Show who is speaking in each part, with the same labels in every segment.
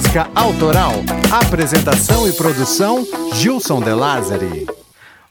Speaker 1: música autoral. Apresentação e produção: Gilson De Lázari.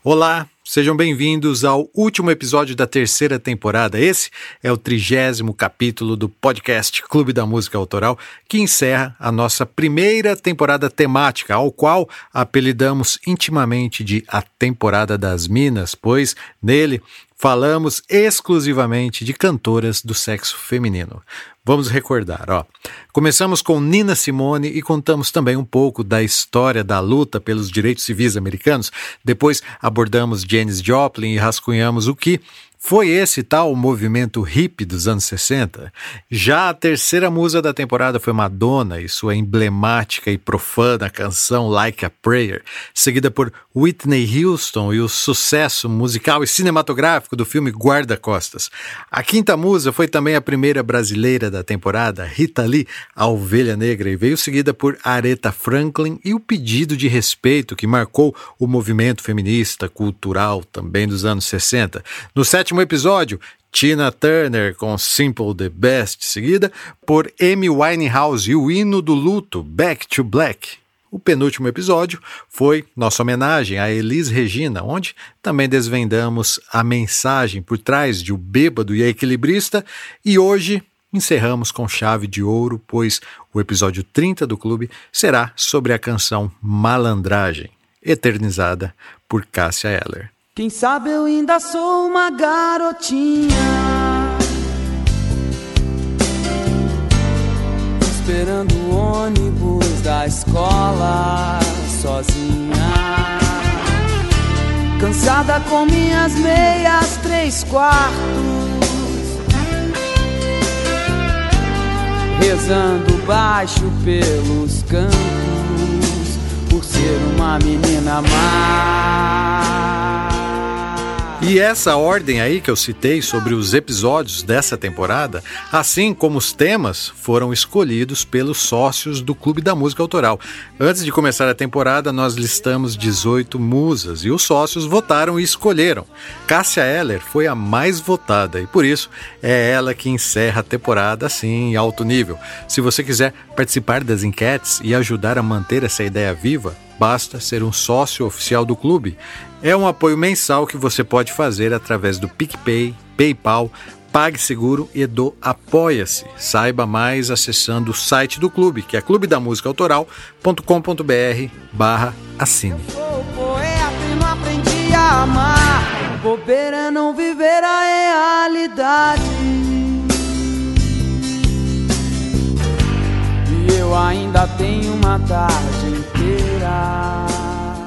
Speaker 2: Olá, sejam bem-vindos ao último episódio da terceira temporada. Esse é o trigésimo capítulo do podcast Clube da Música Autoral, que encerra a nossa primeira temporada temática, ao qual apelidamos intimamente de A Temporada das Minas, pois nele falamos exclusivamente de cantoras do sexo feminino. Vamos recordar, ó. Começamos com Nina Simone e contamos também um pouco da história da luta pelos direitos civis americanos. Depois abordamos Janis Joplin e rascunhamos o que foi esse tal movimento hippie dos anos 60? Já a terceira musa da temporada foi Madonna e sua emblemática e profana canção Like a Prayer, seguida por Whitney Houston e o sucesso musical e cinematográfico do filme Guarda-Costas. A quinta musa foi também a primeira brasileira da temporada, Rita Lee, a Ovelha Negra, e veio seguida por Aretha Franklin e o pedido de respeito que marcou o movimento feminista cultural também dos anos 60. No sétimo sétimo episódio, Tina Turner com Simple the Best, seguida por Amy Winehouse e o hino do luto, Back to Black. O penúltimo episódio foi nossa homenagem a Elis Regina, onde também desvendamos a mensagem por trás de O Bêbado e a Equilibrista, e hoje encerramos com chave de ouro, pois o episódio 30 do clube será sobre a canção Malandragem, eternizada por Cássia Eller.
Speaker 3: Quem sabe eu ainda sou uma garotinha. Esperando o ônibus da escola sozinha. Cansada com minhas meias três quartos. Rezando baixo pelos cantos Por ser uma menina má
Speaker 2: e essa ordem aí que eu citei sobre os episódios dessa temporada, assim como os temas, foram escolhidos pelos sócios do Clube da Música Autoral. Antes de começar a temporada, nós listamos 18 musas e os sócios votaram e escolheram. Cássia Eller foi a mais votada e por isso é ela que encerra a temporada assim em alto nível. Se você quiser participar das enquetes e ajudar a manter essa ideia viva, basta ser um sócio oficial do clube. É um apoio mensal que você pode fazer através do PicPay, PayPal, PagSeguro e do Apoia-se. Saiba mais acessando o site do clube, que é clubedamusicaautoral.com.br barra assine.
Speaker 3: Bobeira não viver a realidade E eu ainda tenho uma tarde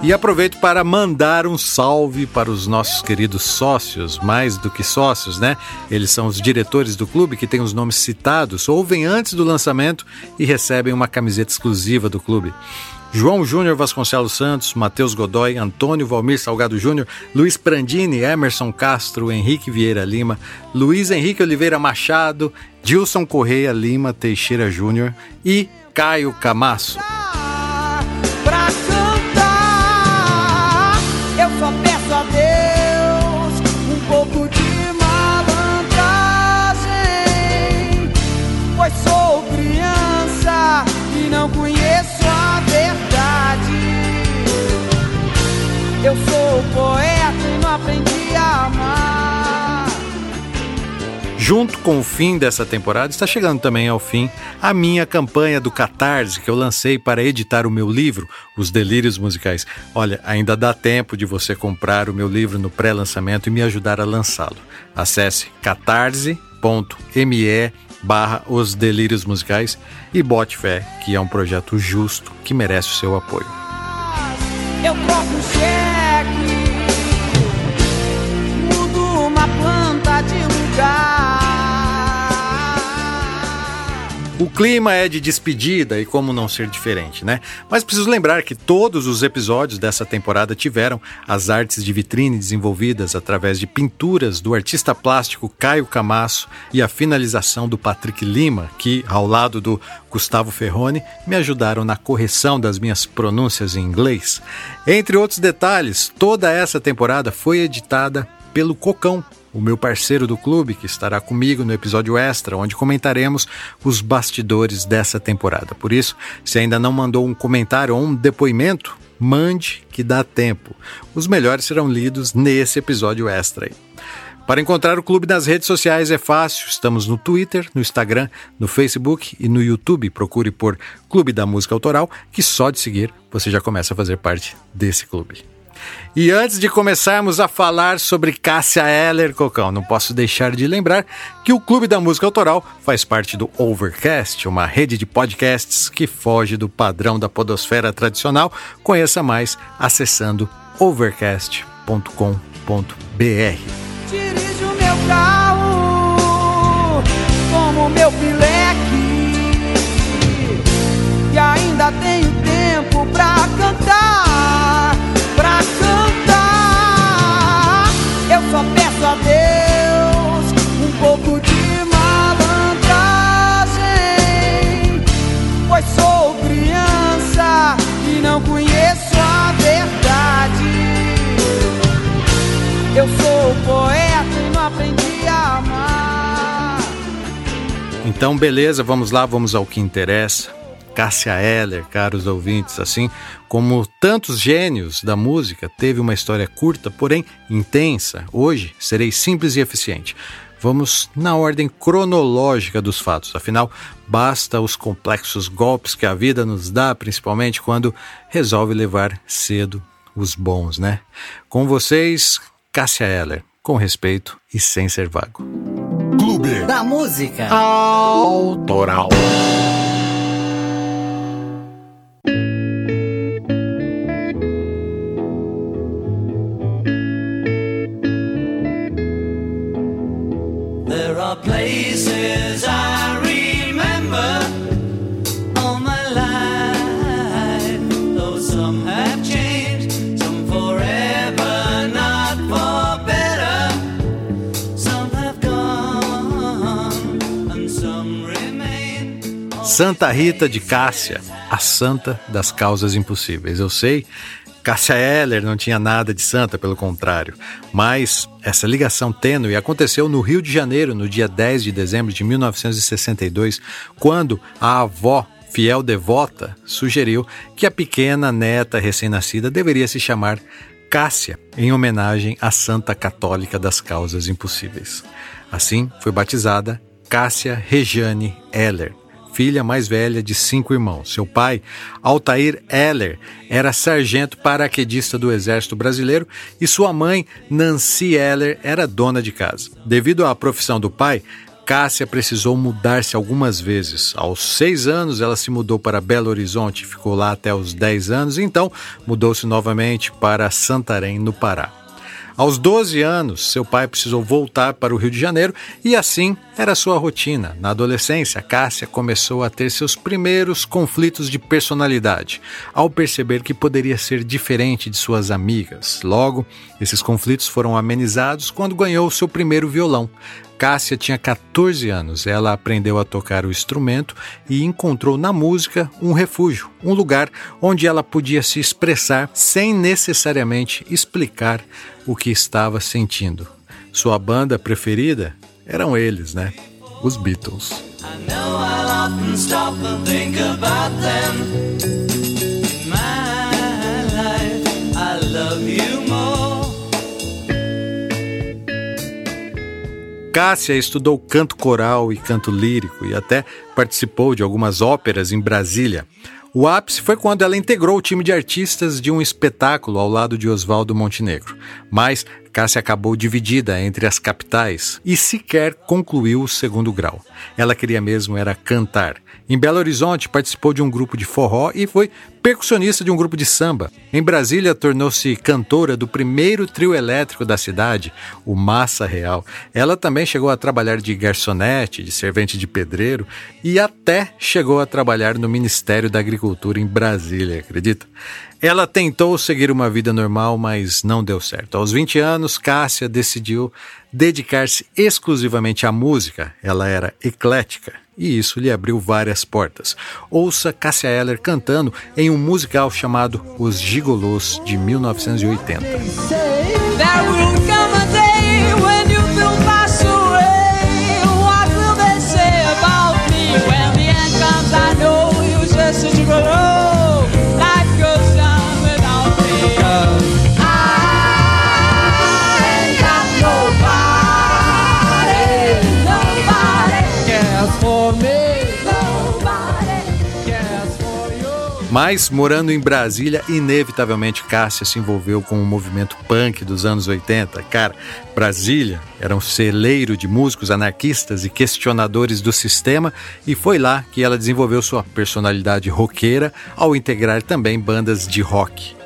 Speaker 2: e aproveito para mandar um salve para os nossos queridos sócios, mais do que sócios, né? Eles são os diretores do clube que têm os nomes citados, ouvem antes do lançamento e recebem uma camiseta exclusiva do clube. João Júnior Vasconcelos Santos, Matheus Godoy, Antônio Valmir Salgado Júnior, Luiz Prandini, Emerson Castro, Henrique Vieira Lima, Luiz Henrique Oliveira Machado, Dilson Correia Lima Teixeira Júnior e Caio Camasso.
Speaker 3: Eu sou poeta e não aprendi a amar.
Speaker 2: Junto com o fim dessa temporada, está chegando também ao fim a minha campanha do Catarse que eu lancei para editar o meu livro, Os Delírios Musicais. Olha, ainda dá tempo de você comprar o meu livro no pré-lançamento e me ajudar a lançá-lo. Acesse catarse.me barra Os Delírios Musicais e bote fé que é um projeto justo que merece o seu apoio.
Speaker 3: Eu cheiro
Speaker 2: O clima é de despedida e como não ser diferente, né? Mas preciso lembrar que todos os episódios dessa temporada tiveram as artes de vitrine desenvolvidas através de pinturas do artista plástico Caio Camasso e a finalização do Patrick Lima, que, ao lado do Gustavo Ferrone, me ajudaram na correção das minhas pronúncias em inglês. Entre outros detalhes, toda essa temporada foi editada pelo Cocão, o meu parceiro do clube, que estará comigo no episódio extra, onde comentaremos os bastidores dessa temporada. Por isso, se ainda não mandou um comentário ou um depoimento, mande que dá tempo. Os melhores serão lidos nesse episódio extra aí. Para encontrar o clube nas redes sociais é fácil. Estamos no Twitter, no Instagram, no Facebook e no YouTube. Procure por Clube da Música Autoral, que só de seguir você já começa a fazer parte desse clube. E antes de começarmos a falar sobre Cássia Eller, Cocão, não posso deixar de lembrar que o Clube da Música Autoral faz parte do Overcast, uma rede de podcasts que foge do padrão da podosfera tradicional. Conheça mais acessando overcast.com.br.
Speaker 3: Dirijo meu carro como meu pileque e ainda tenho tempo sou poeta e não aprendi a amar.
Speaker 2: Então, beleza, vamos lá, vamos ao que interessa. Cássia Eller, caros ouvintes, assim como tantos gênios da música, teve uma história curta, porém intensa. Hoje serei simples e eficiente. Vamos na ordem cronológica dos fatos, afinal, basta os complexos golpes que a vida nos dá, principalmente quando resolve levar cedo os bons, né? Com vocês, Cássia Eller, com respeito e sem ser vago.
Speaker 1: Clube
Speaker 4: da música
Speaker 1: Autoral.
Speaker 2: Santa Rita de Cássia, a santa das causas impossíveis. Eu sei, Cássia Eller não tinha nada de santa, pelo contrário. Mas essa ligação tênue aconteceu no Rio de Janeiro, no dia 10 de dezembro de 1962, quando a avó, fiel devota, sugeriu que a pequena neta recém-nascida deveria se chamar Cássia, em homenagem à santa católica das causas impossíveis. Assim, foi batizada Cássia Rejane Eller, filha mais velha de cinco irmãos. Seu pai, Altair Eller, era sargento paraquedista do Exército Brasileiro e sua mãe, Nancy Eller, era dona de casa. Devido à profissão do pai, Cássia precisou mudar-se algumas vezes. Aos seis anos, ela se mudou para Belo Horizonte, ficou lá até os dez anos, então mudou-se novamente para Santarém, no Pará. Aos 12 anos, seu pai precisou voltar para o Rio de Janeiro e assim era sua rotina. Na adolescência, Cássia começou a ter seus primeiros conflitos de personalidade, ao perceber que poderia ser diferente de suas amigas. Logo, esses conflitos foram amenizados quando ganhou seu primeiro violão. Cássia tinha 14 anos. Ela aprendeu a tocar o instrumento e encontrou na música um refúgio, um lugar onde ela podia se expressar sem necessariamente explicar o que estava sentindo. Sua banda preferida eram eles, né? Os Beatles. Cássia estudou canto coral e canto lírico e até participou de algumas óperas em Brasília. O ápice foi quando ela integrou o time de artistas de um espetáculo ao lado de Oswaldo Montenegro. Mas Cássia acabou dividida entre as capitais e sequer concluiu o segundo grau. Ela queria mesmo era cantar. Em Belo Horizonte participou de um grupo de forró e foi percussionista de um grupo de samba. Em Brasília tornou-se cantora do primeiro trio elétrico da cidade, o Massa Real. Ela também chegou a trabalhar de garçonete, de servente de pedreiro e até chegou a trabalhar no Ministério da Agricultura em Brasília, acredita? Ela tentou seguir uma vida normal, mas não deu certo. Aos 20 anos, Cássia decidiu dedicar-se exclusivamente à música. Ela era eclética e isso lhe abriu várias portas. Ouça Cássia Eller cantando em um musical chamado Os Gigolôs de 1980. Mas, morando em Brasília, inevitavelmente Cássia se envolveu com o movimento punk dos anos 80. Cara, Brasília era um celeiro de músicos anarquistas e questionadores do sistema, e foi lá que ela desenvolveu sua personalidade roqueira ao integrar também bandas de rock.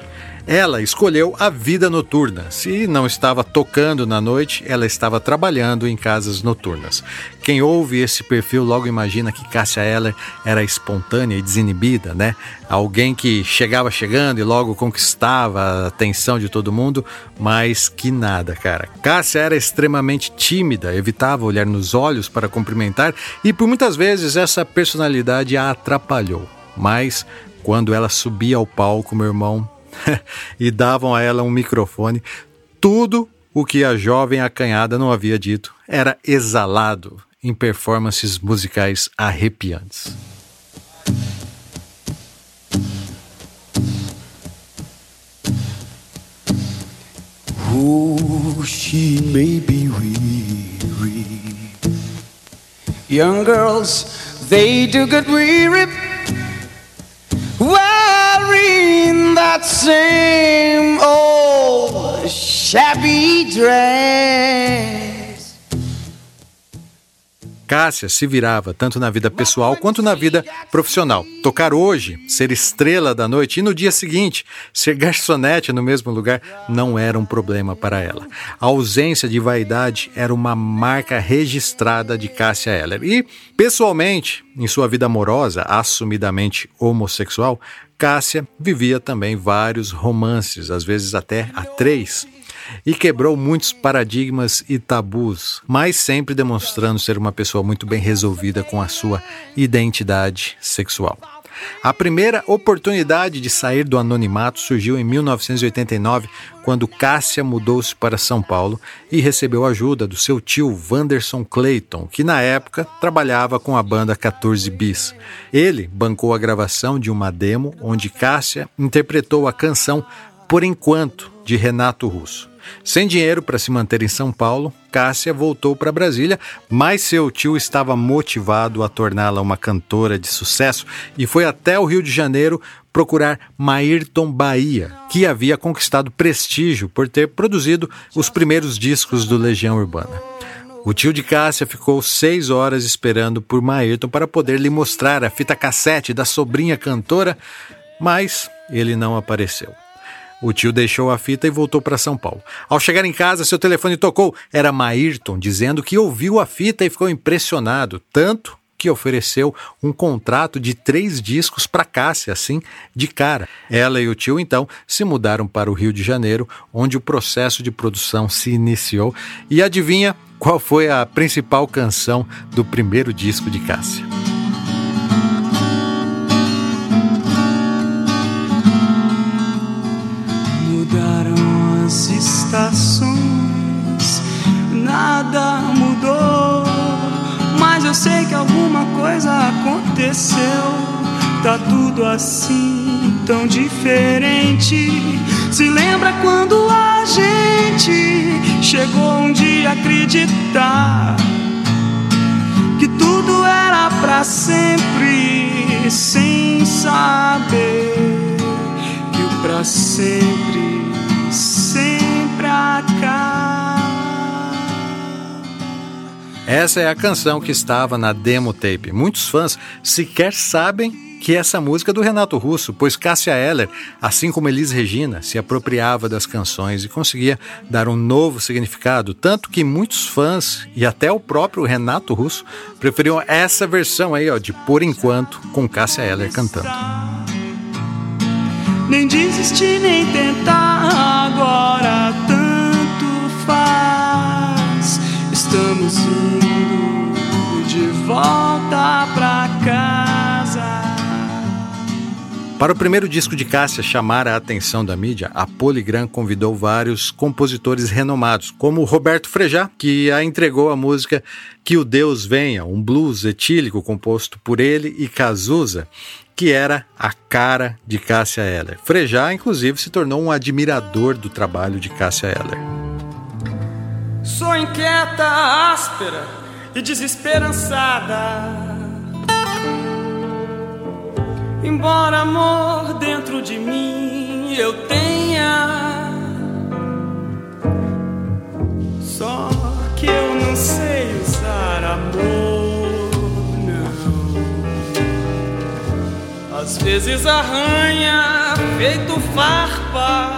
Speaker 2: Ela escolheu a vida noturna. Se não estava tocando na noite, ela estava trabalhando em casas noturnas. Quem ouve esse perfil logo imagina que Cássia Eller era espontânea e desinibida, né? Alguém que chegava chegando e logo conquistava a atenção de todo mundo, mas que nada, cara. Cássia era extremamente tímida, evitava olhar nos olhos para cumprimentar e por muitas vezes essa personalidade a atrapalhou. Mas quando ela subia ao palco, meu irmão, e davam a ela um microfone. Tudo o que a jovem acanhada não havia dito era exalado em performances musicais arrepiantes.
Speaker 5: Oh, she may be weary. Young girls, they do get weary. Wearing that same old shabby dress.
Speaker 2: Cássia se virava tanto na vida pessoal quanto na vida profissional. Tocar hoje, ser estrela da noite e no dia seguinte ser garçonete no mesmo lugar não era um problema para ela. A ausência de vaidade era uma marca registrada de Cássia Eller. E, pessoalmente, em sua vida amorosa, assumidamente homossexual, Cássia vivia também vários romances, às vezes até a três e quebrou muitos paradigmas e tabus, mas sempre demonstrando ser uma pessoa muito bem resolvida com a sua identidade sexual. A primeira oportunidade de sair do anonimato surgiu em 1989, quando Cássia mudou-se para São Paulo e recebeu ajuda do seu tio Wanderson Clayton, que na época trabalhava com a banda 14 Bis. Ele bancou a gravação de uma demo onde Cássia interpretou a canção Por Enquanto, de Renato Russo. Sem dinheiro para se manter em São Paulo, Cássia voltou para Brasília, mas seu tio estava motivado a torná-la uma cantora de sucesso e foi até o Rio de Janeiro procurar Maírton Bahia, que havia conquistado prestígio por ter produzido os primeiros discos do Legião Urbana. O tio de Cássia ficou seis horas esperando por Maírton para poder lhe mostrar a fita cassete da sobrinha cantora, mas ele não apareceu. O tio deixou a fita e voltou para São Paulo. Ao chegar em casa, seu telefone tocou. Era Maírton dizendo que ouviu a fita e ficou impressionado, tanto que ofereceu um contrato de três discos para Cássia, assim, de cara. Ela e o tio, então, se mudaram para o Rio de Janeiro, onde o processo de produção se iniciou. E adivinha qual foi a principal canção do primeiro disco de Cássia?
Speaker 5: Estações, nada mudou. Mas eu sei que alguma coisa aconteceu. Tá tudo assim, tão diferente. Se lembra quando a gente chegou um dia a acreditar que tudo era para sempre, sem saber para sempre
Speaker 2: essa é a canção que estava na demo tape. Muitos fãs sequer sabem que essa música é do Renato Russo, pois Cássia Eller, assim como Elis Regina, se apropriava das canções e conseguia dar um novo significado, tanto que muitos fãs e até o próprio Renato Russo preferiam essa versão aí, ó, de Por Enquanto, com Cássia Eller cantando.
Speaker 5: Nem desistir, nem tentar agora tanto faz. Estamos indo de volta pra casa.
Speaker 2: Para o primeiro disco de Cássia chamar a atenção da mídia, a Polygram convidou vários compositores renomados, como Roberto Frejá, que a entregou a música Que o Deus Venha, um blues etílico composto por ele e Cazuza, que era a cara de Cássia Eller. Frejá, inclusive, se tornou um admirador do trabalho de Cássia Eller.
Speaker 5: Sou inquieta, áspera e desesperançada. Embora amor dentro de mim eu tenha. Só que eu não sei usar amor, Às vezes arranha feito farpa.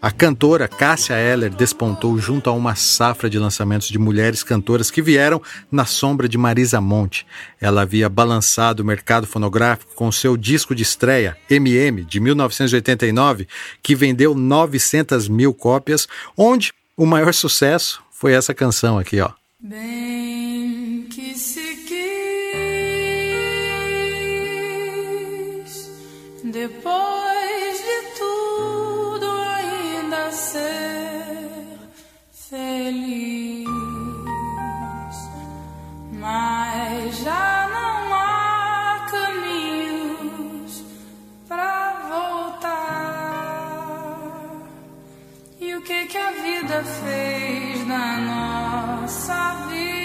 Speaker 2: A cantora Cássia Eller despontou junto a uma safra de lançamentos de mulheres cantoras que vieram na sombra de Marisa Monte. Ela havia balançado o mercado fonográfico com seu disco de estreia, MM, de 1989, que vendeu 900 mil cópias, onde o maior sucesso foi essa canção aqui, ó.
Speaker 6: Bem que se depois de tudo ainda ser feliz, mas já não há caminhos pra voltar. E o que que a vida fez na nossa vida?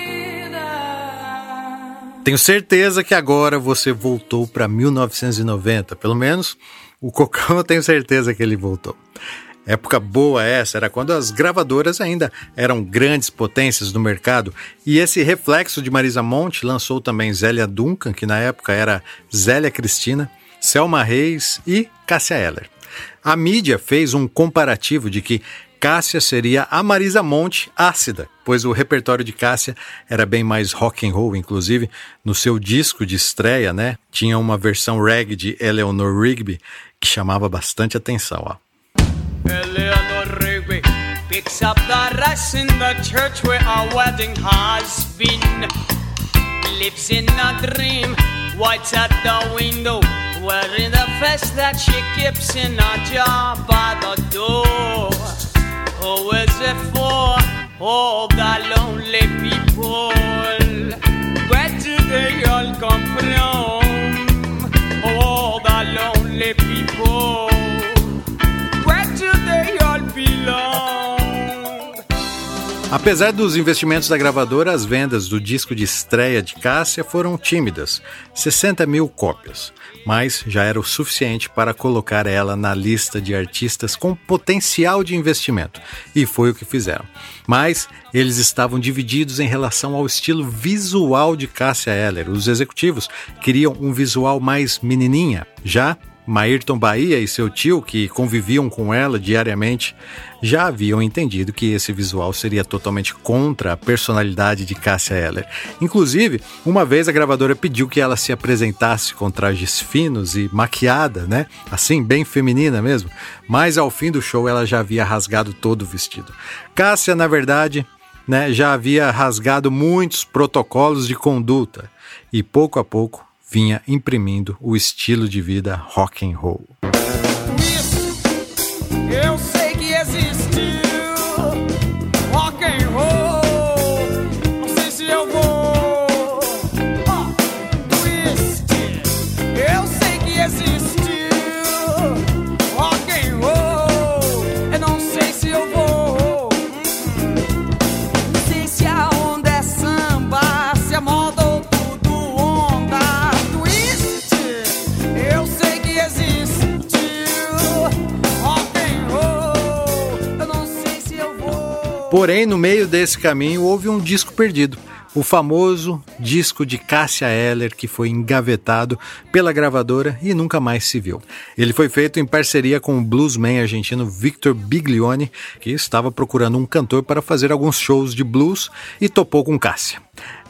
Speaker 2: Tenho certeza que agora você voltou para 1990, pelo menos o Cocão eu tenho certeza que ele voltou. Época boa essa, era quando as gravadoras ainda eram grandes potências no mercado, e esse reflexo de Marisa Monte lançou também Zélia Duncan, que na época era Zélia Cristina, Selma Reis e Cássia Eller. A mídia fez um comparativo de que Cássia seria a Marisa Monte ácida, pois o repertório de Cássia era bem mais rock and roll, inclusive no seu disco de estreia, né, tinha uma versão reggae de Eleanor Rigby que chamava bastante atenção, ó.
Speaker 5: Eleanor Rigby picks up the rice in the church where our wedding has been. Lives in a dream, at the window, wearing the that she keeps in a jar by the door. It for? All the lonely people. Where do they all come from? All the lonely people. Where do they all belong?
Speaker 2: Apesar dos investimentos da gravadora, as vendas do disco de estreia de Cássia foram tímidas, 60 mil cópias, mas já era o suficiente para colocar ela na lista de artistas com potencial de investimento, e foi o que fizeram. Mas eles estavam divididos em relação ao estilo visual de Cássia Eller. Os executivos queriam um visual mais menininha, já Maírton Bahia e seu tio, que conviviam com ela diariamente, já haviam entendido que esse visual seria totalmente contra a personalidade de Cássia Eller. Inclusive, uma vez a gravadora pediu que ela se apresentasse com trajes finos e maquiada, né? Assim, bem feminina mesmo. Mas ao fim do show ela já havia rasgado todo o vestido. Cássia, na verdade, né, já havia rasgado muitos protocolos de conduta e pouco a pouco vinha imprimindo o estilo de vida rock and roll. Porém, no meio desse caminho houve um disco perdido. O famoso disco de Cássia Eller, que foi engavetado pela gravadora e nunca mais se viu. Ele foi feito em parceria com o bluesman argentino Victor Biglione, que estava procurando um cantor para fazer alguns shows de blues e topou com Cássia.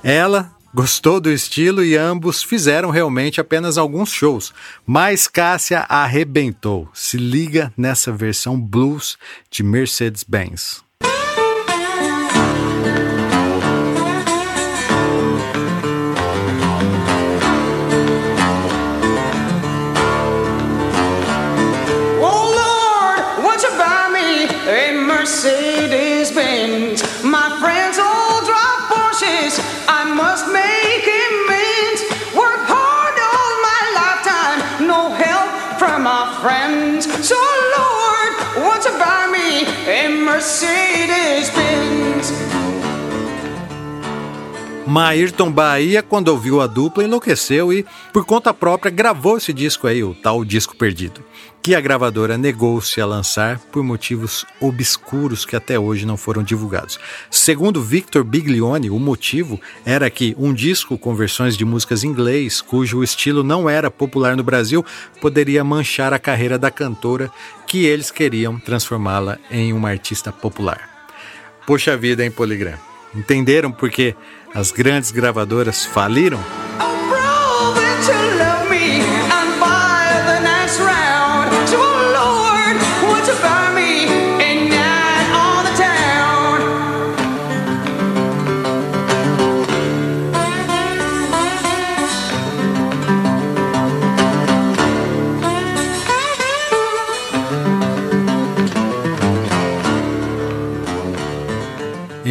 Speaker 2: Ela gostou do estilo e ambos fizeram realmente apenas alguns shows, mas Cássia arrebentou. Se liga nessa versão blues de Mercedes-Benz. Maírton Bahia, quando ouviu a dupla, enlouqueceu e, por conta própria, gravou esse disco aí, o tal Disco Perdido, que a gravadora negou-se a lançar por motivos obscuros que até hoje não foram divulgados. Segundo Victor Biglione, o motivo era que um disco com versões de músicas em inglês, cujo estilo não era popular no Brasil, poderia manchar a carreira da cantora que eles queriam transformá-la em uma artista popular. Poxa vida, hein, Poligram? Entenderam por que as grandes gravadoras faliram?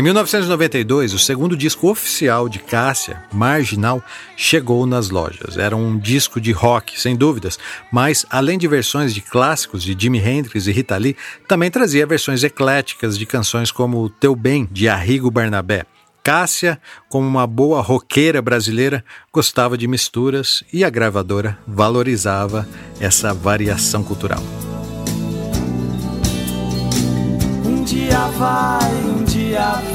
Speaker 2: 1992, o segundo disco oficial de Cássia, Marginal, chegou nas lojas. Era um disco de rock, sem dúvidas, mas além de versões de clássicos de Jimi Hendrix e Rita Lee, também trazia versões ecléticas de canções como Teu Bem, de Arrigo Barnabé. Cássia, como uma boa roqueira brasileira, gostava de misturas e a gravadora valorizava essa variação cultural.
Speaker 3: Um dia vai, um dia vem.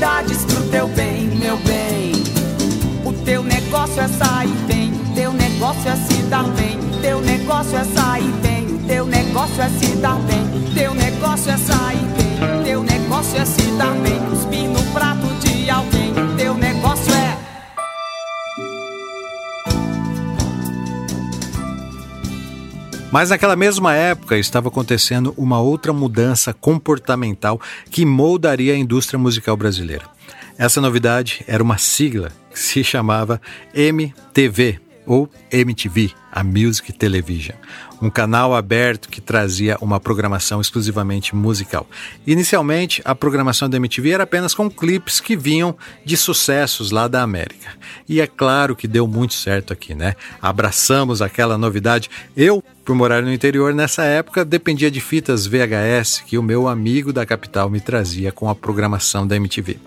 Speaker 3: Felicidades pro teu bem, meu bem. O teu negócio é sair bem, o teu negócio é se dar bem, o teu negócio é sair bem, o teu negócio é se dar bem, teu negócio é sair bem, o teu negócio é se dar bem, cuspir no prato de alguém,
Speaker 2: Mas naquela mesma época estava acontecendo uma outra mudança comportamental que moldaria a indústria musical brasileira. Essa novidade era uma sigla que se chamava MTV ou MTV, a Music Television, um canal aberto que trazia uma programação exclusivamente musical. Inicialmente, a programação da MTV era apenas com clipes que vinham de sucessos lá da América. E é claro que deu muito certo aqui, né? Abraçamos aquela novidade. Eu, por morar no interior nessa época, dependia de fitas VHS que o meu amigo da capital me trazia com a programação da MTV.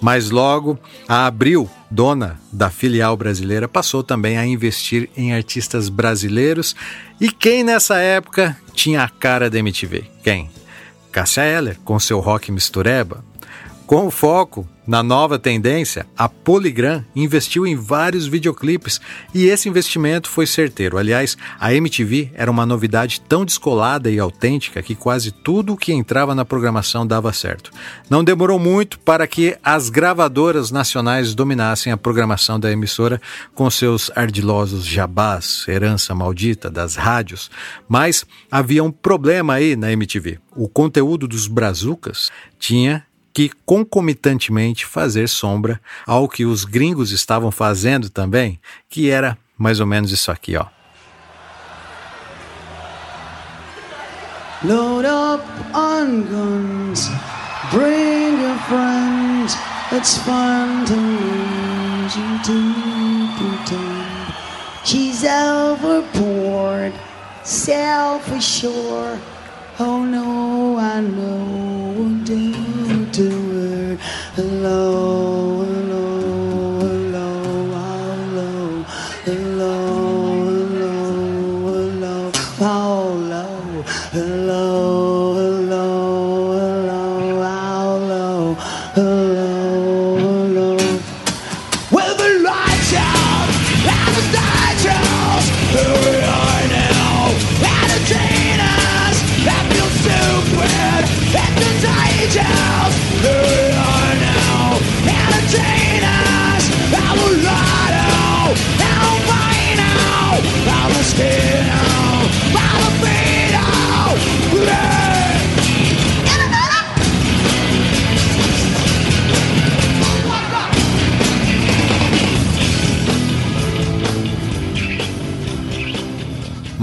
Speaker 2: Mas logo, a Abril, dona da filial brasileira, passou também a investir em artistas brasileiros. E quem nessa época tinha a cara da MTV? Quem? Cássia Eller, com seu rock mistureba. Com o foco na nova tendência, a Polygram investiu em vários videoclipes e esse investimento foi certeiro. Aliás, a MTV era uma novidade tão descolada e autêntica que quase tudo o que entrava na programação dava certo. Não demorou muito para que as gravadoras nacionais dominassem a programação da emissora com seus ardilosos jabás, herança maldita das rádios, mas havia um problema aí na MTV. O conteúdo dos brazucas tinha que concomitantemente fazer sombra ao que os gringos estavam fazendo também, que era mais ou menos isso aqui, ó.
Speaker 5: Load up on guns, bring your friends. It's fun to lose you to pretend she's overboard, self-assured. Oh no, I know what to to we're alone.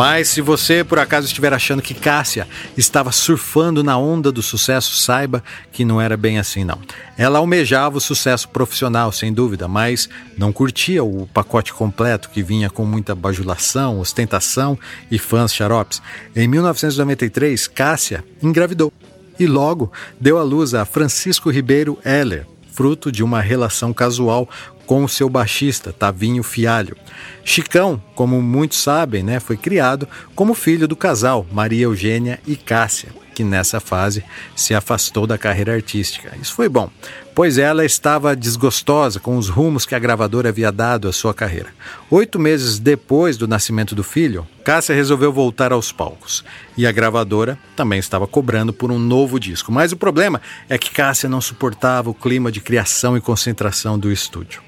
Speaker 2: Mas se você por acaso estiver achando que Cássia estava surfando na onda do sucesso, saiba que não era bem assim não. Ela almejava o sucesso profissional, sem dúvida, mas não curtia o pacote completo que vinha com muita bajulação, ostentação e fãs xaropes. Em 1993, Cássia engravidou e logo deu à luz a Francisco Ribeiro Heller, fruto de uma relação casual com o seu baixista, Tavinho Fialho. Chicão, como muitos sabem, né, foi criado como filho do casal Maria Eugênia e Cássia, que nessa fase se afastou da carreira artística. Isso foi bom, pois ela estava desgostosa com os rumos que a gravadora havia dado à sua carreira. Oito meses depois do nascimento do filho, Cássia resolveu voltar aos palcos e a gravadora também estava cobrando por um novo disco. Mas o problema é que Cássia não suportava o clima de criação e concentração do estúdio.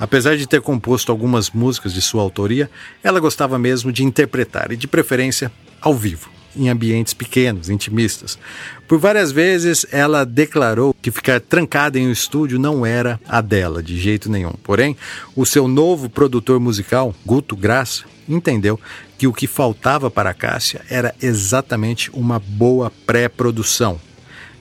Speaker 2: Apesar de ter composto algumas músicas de sua autoria, ela gostava mesmo de interpretar e, de preferência, ao vivo, em ambientes pequenos, intimistas. Por várias vezes ela declarou que ficar trancada em um estúdio não era a dela, de jeito nenhum. Porém, o seu novo produtor musical, Guto Graça, entendeu que o que faltava para Cássia era exatamente uma boa pré-produção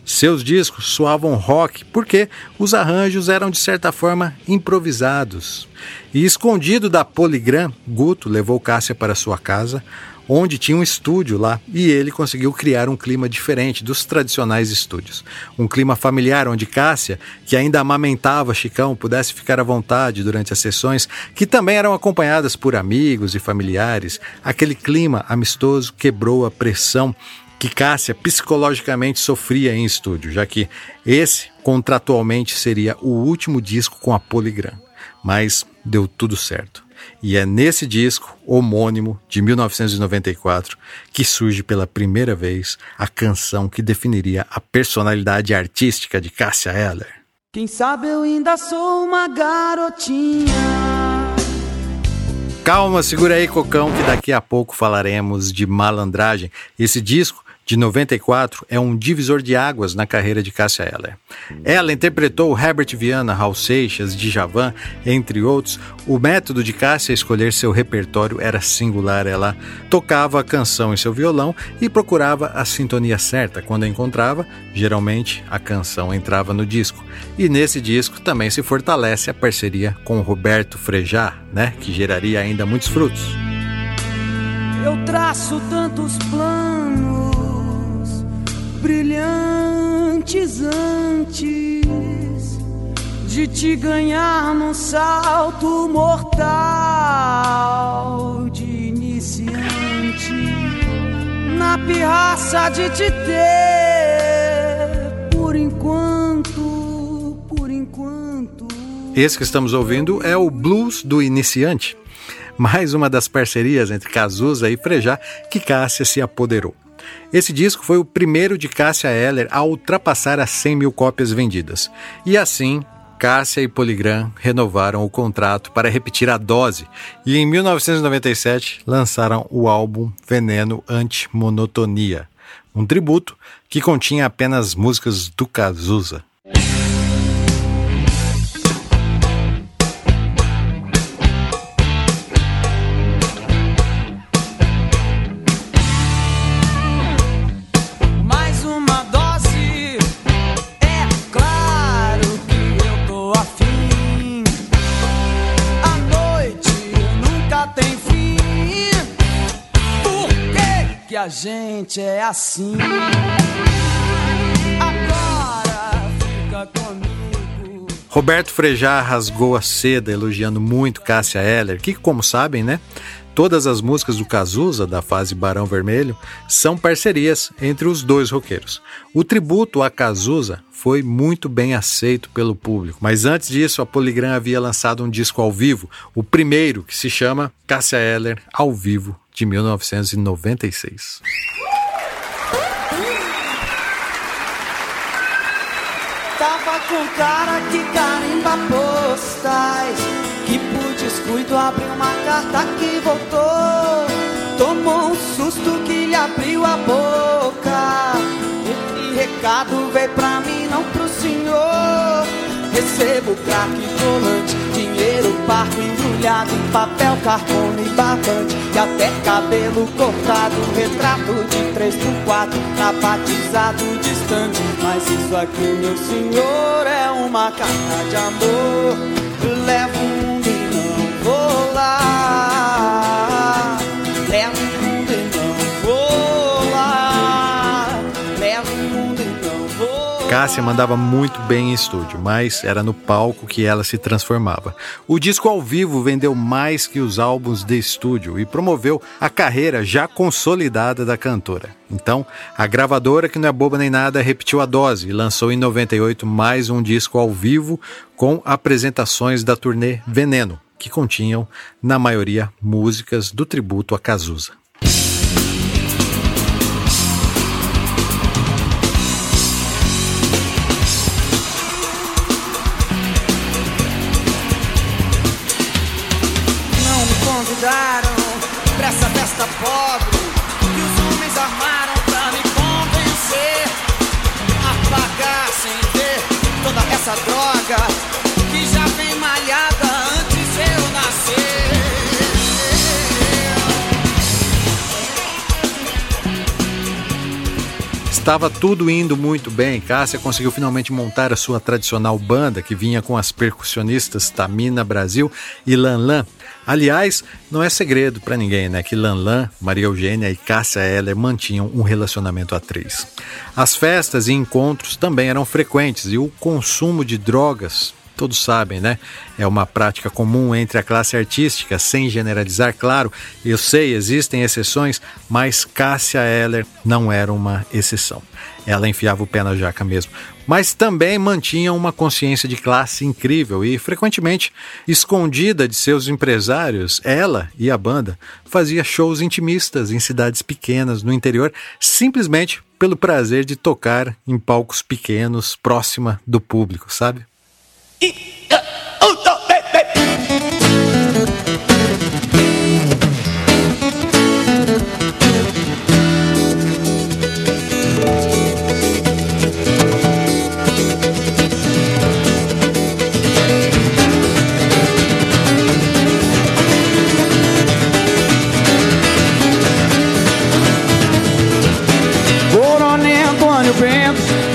Speaker 2: seus discos soavam rock porque os arranjos eram de certa forma improvisados. E escondido da Polygram, Guto levou Cássia para sua casa, onde tinha um estúdio lá, e ele conseguiu criar um clima diferente dos tradicionais estúdios. Um clima familiar onde Cássia, que ainda amamentava Chicão, pudesse ficar à vontade durante as sessões, que também eram acompanhadas por amigos e familiares. Aquele clima amistoso quebrou a pressão que Cássia psicologicamente sofria em estúdio, já que esse contratualmente seria o último disco com a Polygram. Mas deu tudo certo. E é nesse disco homônimo de 1994 que surge pela primeira vez a canção que definiria a personalidade artística de Cássia Eller.
Speaker 5: Quem sabe eu ainda sou uma garotinha.
Speaker 2: Calma, segura aí, Cocão, que daqui a pouco falaremos de malandragem. Esse disco de 94, é um divisor de águas na carreira de Cássia Eller. Ela interpretou Herbert Viana, Raul Seixas, Djavan, entre outros. O método de Cássia escolher seu repertório era singular. Ela tocava a canção em seu violão e procurava a sintonia certa. Quando a encontrava, geralmente a canção entrava no disco. E nesse disco também se fortalece a parceria com Roberto Frejá, né, que geraria ainda muitos frutos.
Speaker 5: Eu traço tantos planos brilhantes antes de te ganhar num salto mortal de iniciante, na pirraça de te ter por enquanto, por enquanto.
Speaker 2: Esse que estamos ouvindo é o Blues do Iniciante, mais uma das parcerias entre Cazuza e Frejá que Cássia se apoderou. Esse disco foi o primeiro de Cássia Eller a ultrapassar as 100 mil cópias vendidas. E assim, Cássia e Polygram renovaram o contrato para repetir a dose e em 1997 lançaram o álbum Veneno Anti-Monotonia, um tributo que continha apenas músicas do Cazuza.
Speaker 5: A gente é assim? Agora fica comigo.
Speaker 2: Roberto Frejá rasgou a seda elogiando muito Cássia Eller, que, como sabem, né, todas as músicas do Cazuza, da fase Barão Vermelho, são parcerias entre os dois roqueiros. O tributo a Cazuza foi muito bem aceito pelo público, mas antes disso a Polygram havia lançado um disco ao vivo, o primeiro, que se chama Cássia Eller ao vivo, de 1996.
Speaker 5: Tava com cara que carimba postais Que por descuido abriu uma carta que voltou. Tomou um susto que lhe abriu a boca. Esse recado veio pra mim, não pro senhor. Recebo craque volante, parco embrulhado em papel, cartão e barbante E até cabelo cortado, retrato de três por quatro batizado distante, mas isso aqui, meu senhor, é uma carta de amor. Levo o mundo e não vou lá
Speaker 2: Cássia mandava muito bem em estúdio, mas era no palco que ela se transformava. O disco ao vivo vendeu mais que os álbuns de estúdio e promoveu a carreira já consolidada da cantora. Então, a gravadora, que não é boba nem nada, repetiu a dose e lançou em 98 mais um disco ao vivo com apresentações da turnê Veneno, que continham, na maioria, músicas do tributo a Cazuza. Estava tudo indo muito bem. Cássia conseguiu finalmente montar a sua tradicional banda, que vinha com as percussionistas Tamina Brasil e Lanlan. Aliás, não é segredo para ninguém, né, que Lanlan, Maria Eugênia e Cássia Eller mantinham um relacionamento a três. As festas e encontros também eram frequentes e o consumo de drogas todos sabem, né? É uma prática comum entre a classe artística, sem generalizar, claro. Eu sei, existem exceções, mas Cássia Eller não era uma exceção. Ela enfiava o pé na jaca mesmo. Mas também mantinha uma consciência de classe incrível e, frequentemente, escondida de seus empresários, ela e a banda fazia shows intimistas em cidades pequenas no interior, simplesmente pelo prazer de tocar em palcos pequenos, próxima do público, sabe?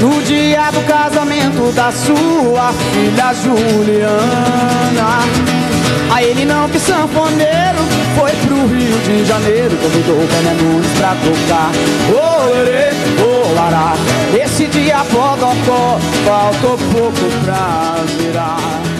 Speaker 5: No dia do casamento da sua filha Juliana. A ele não que sanfoneiro foi pro Rio de Janeiro, convidou o Bené Nunes pra tocar. Olê, olará, esse dia Bodocó faltou pouco pra virar.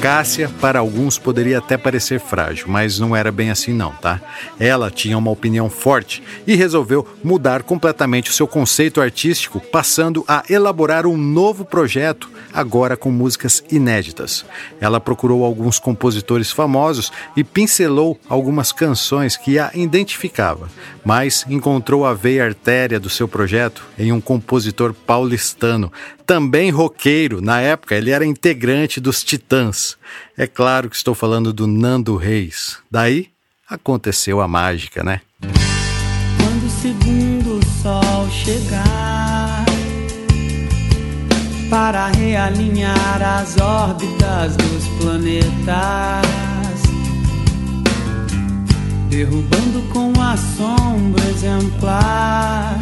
Speaker 2: Cássia, para alguns, poderia até parecer frágil, mas não era bem assim não, tá? Ela tinha uma opinião forte e resolveu mudar completamente o seu conceito artístico, passando a elaborar um novo projeto, agora com músicas inéditas. Ela procurou alguns compositores famosos e pincelou algumas canções que a identificava, mas encontrou a veia artéria do seu projeto em um compositor paulistano, também roqueiro. Na época, ele era integrante dos Titãs. É claro que estou falando do Nando Reis. Daí aconteceu a mágica, né?
Speaker 7: Quando o segundo sol chegar para realinhar as órbitas dos planetas, derrubando com assombro exemplar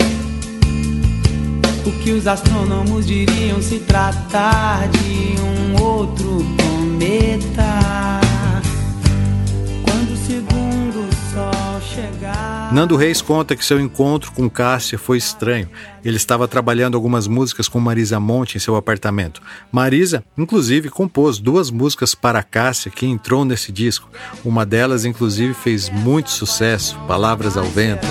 Speaker 7: o que os astrônomos diriam se tratar de um outro cometa. Quando o segundo sol chegar.
Speaker 2: Nando Reis conta que seu encontro com Cássia foi estranho. Ele estava trabalhando algumas músicas com Marisa Monte em seu apartamento. Marisa, inclusive, compôs duas músicas para Cássia que entrou nesse disco. Uma delas, inclusive, fez muito sucesso, Palavras ao Vento.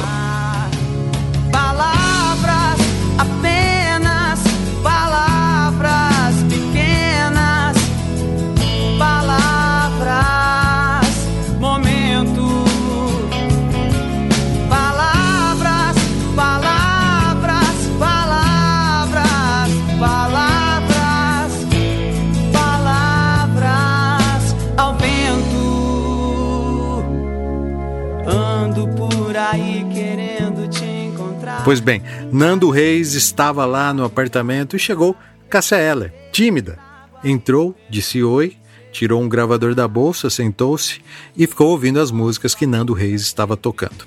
Speaker 2: Pois bem, Nando Reis estava lá no apartamento e chegou Cássia Eller, tímida. Entrou, disse oi, tirou um gravador da bolsa, sentou-se e ficou ouvindo as músicas que Nando Reis estava tocando.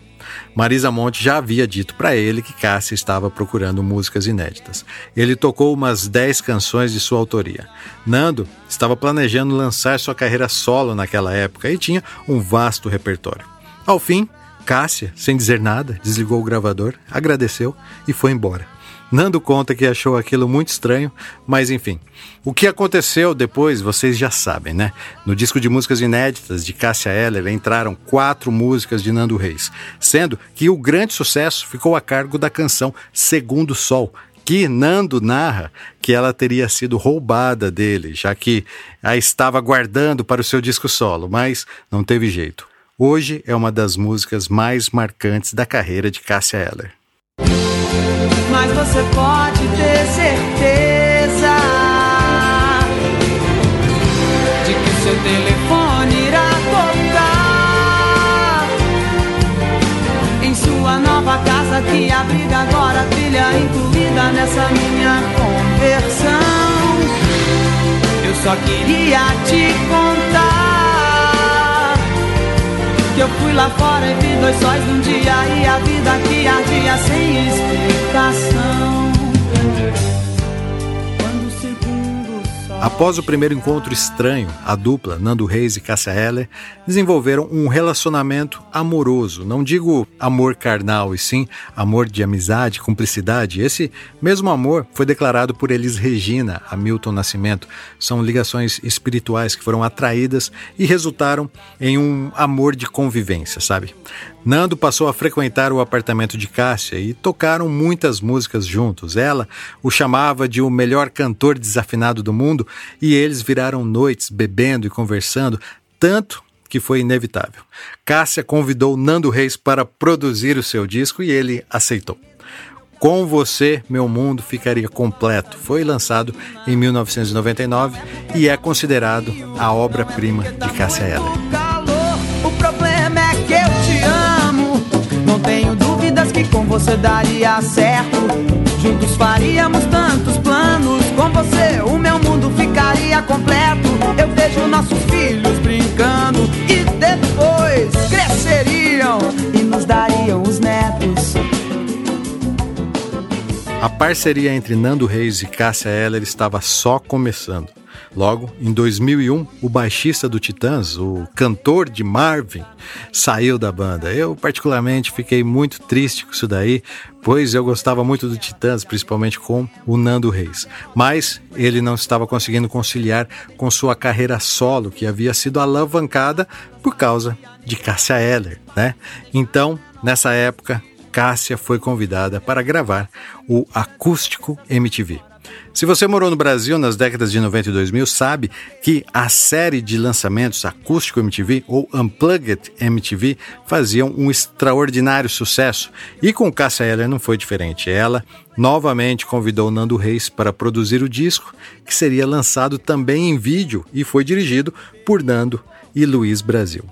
Speaker 2: Marisa Monte já havia dito para ele que Cássia estava procurando músicas inéditas. Ele tocou umas 10 canções de sua autoria. Nando estava planejando lançar sua carreira solo naquela época e tinha um vasto repertório. Ao fim, Cássia, sem dizer nada, desligou o gravador, agradeceu e foi embora. Nando conta que achou aquilo muito estranho, mas enfim. O que aconteceu depois, vocês já sabem, né? No disco de músicas inéditas de Cássia Eller entraram quatro músicas de Nando Reis, sendo que o grande sucesso ficou a cargo da canção Segundo Sol, que Nando narra que ela teria sido roubada dele, já que a estava guardando para o seu disco solo, mas não teve jeito. Hoje é uma das músicas mais marcantes da carreira de Cássia Eller.
Speaker 5: Mas você pode ter certeza de que seu telefone irá tocar em sua nova casa que abriga agora trilha incluída nessa minha conversão. Eu só queria te lá fora e vi dois sóis num dia e a vida que ardia sem explicação.
Speaker 2: Após o primeiro encontro estranho, a dupla, Nando Reis e Cássia Eller, desenvolveram um relacionamento amoroso. Não digo amor carnal, e sim amor de amizade, cumplicidade. Esse mesmo amor foi declarado por Elis Regina a Milton Nascimento. São ligações espirituais que foram atraídas e resultaram em um amor de convivência, sabe? Nando passou a frequentar o apartamento de Cássia e tocaram muitas músicas juntos. Ela o chamava de o melhor cantor desafinado do mundo e eles viraram noites bebendo e conversando, tanto que foi inevitável. Cássia convidou Nando Reis para produzir o seu disco e ele aceitou. Com você, meu mundo ficaria completo. Foi lançado em 1999 e é considerado a obra-prima de Cássia Eller.
Speaker 5: O problema é que eu te amo. Não tenho dúvidas que com você daria certo. Juntos faríamos tantos planos. Com você, o meu mundo ficaria completo. Eu vejo nossos filhos brincando e depois cresceriam e nos dariam os netos.
Speaker 2: A parceria entre Nando Reis e Cássia Eller estava só começando. Logo, em 2001, o baixista do Titãs, o cantor de Marvin, saiu da banda. Eu, particularmente, fiquei muito triste com isso daí, pois eu gostava muito do Titãs, principalmente com o Nando Reis. Mas ele não estava conseguindo conciliar com sua carreira solo, que havia sido alavancada por causa de Cássia Eller, né? Então, nessa época, Cássia foi convidada para gravar o Acústico MTV. Se você morou no Brasil nas décadas de 90 e 2000, sabe que a série de lançamentos Acústico MTV ou Unplugged MTV faziam um extraordinário sucesso. E com Cássia Eller não foi diferente. Ela novamente convidou Nando Reis para produzir o disco, que seria lançado também em vídeo e foi dirigido por Nando e Luiz Brasil.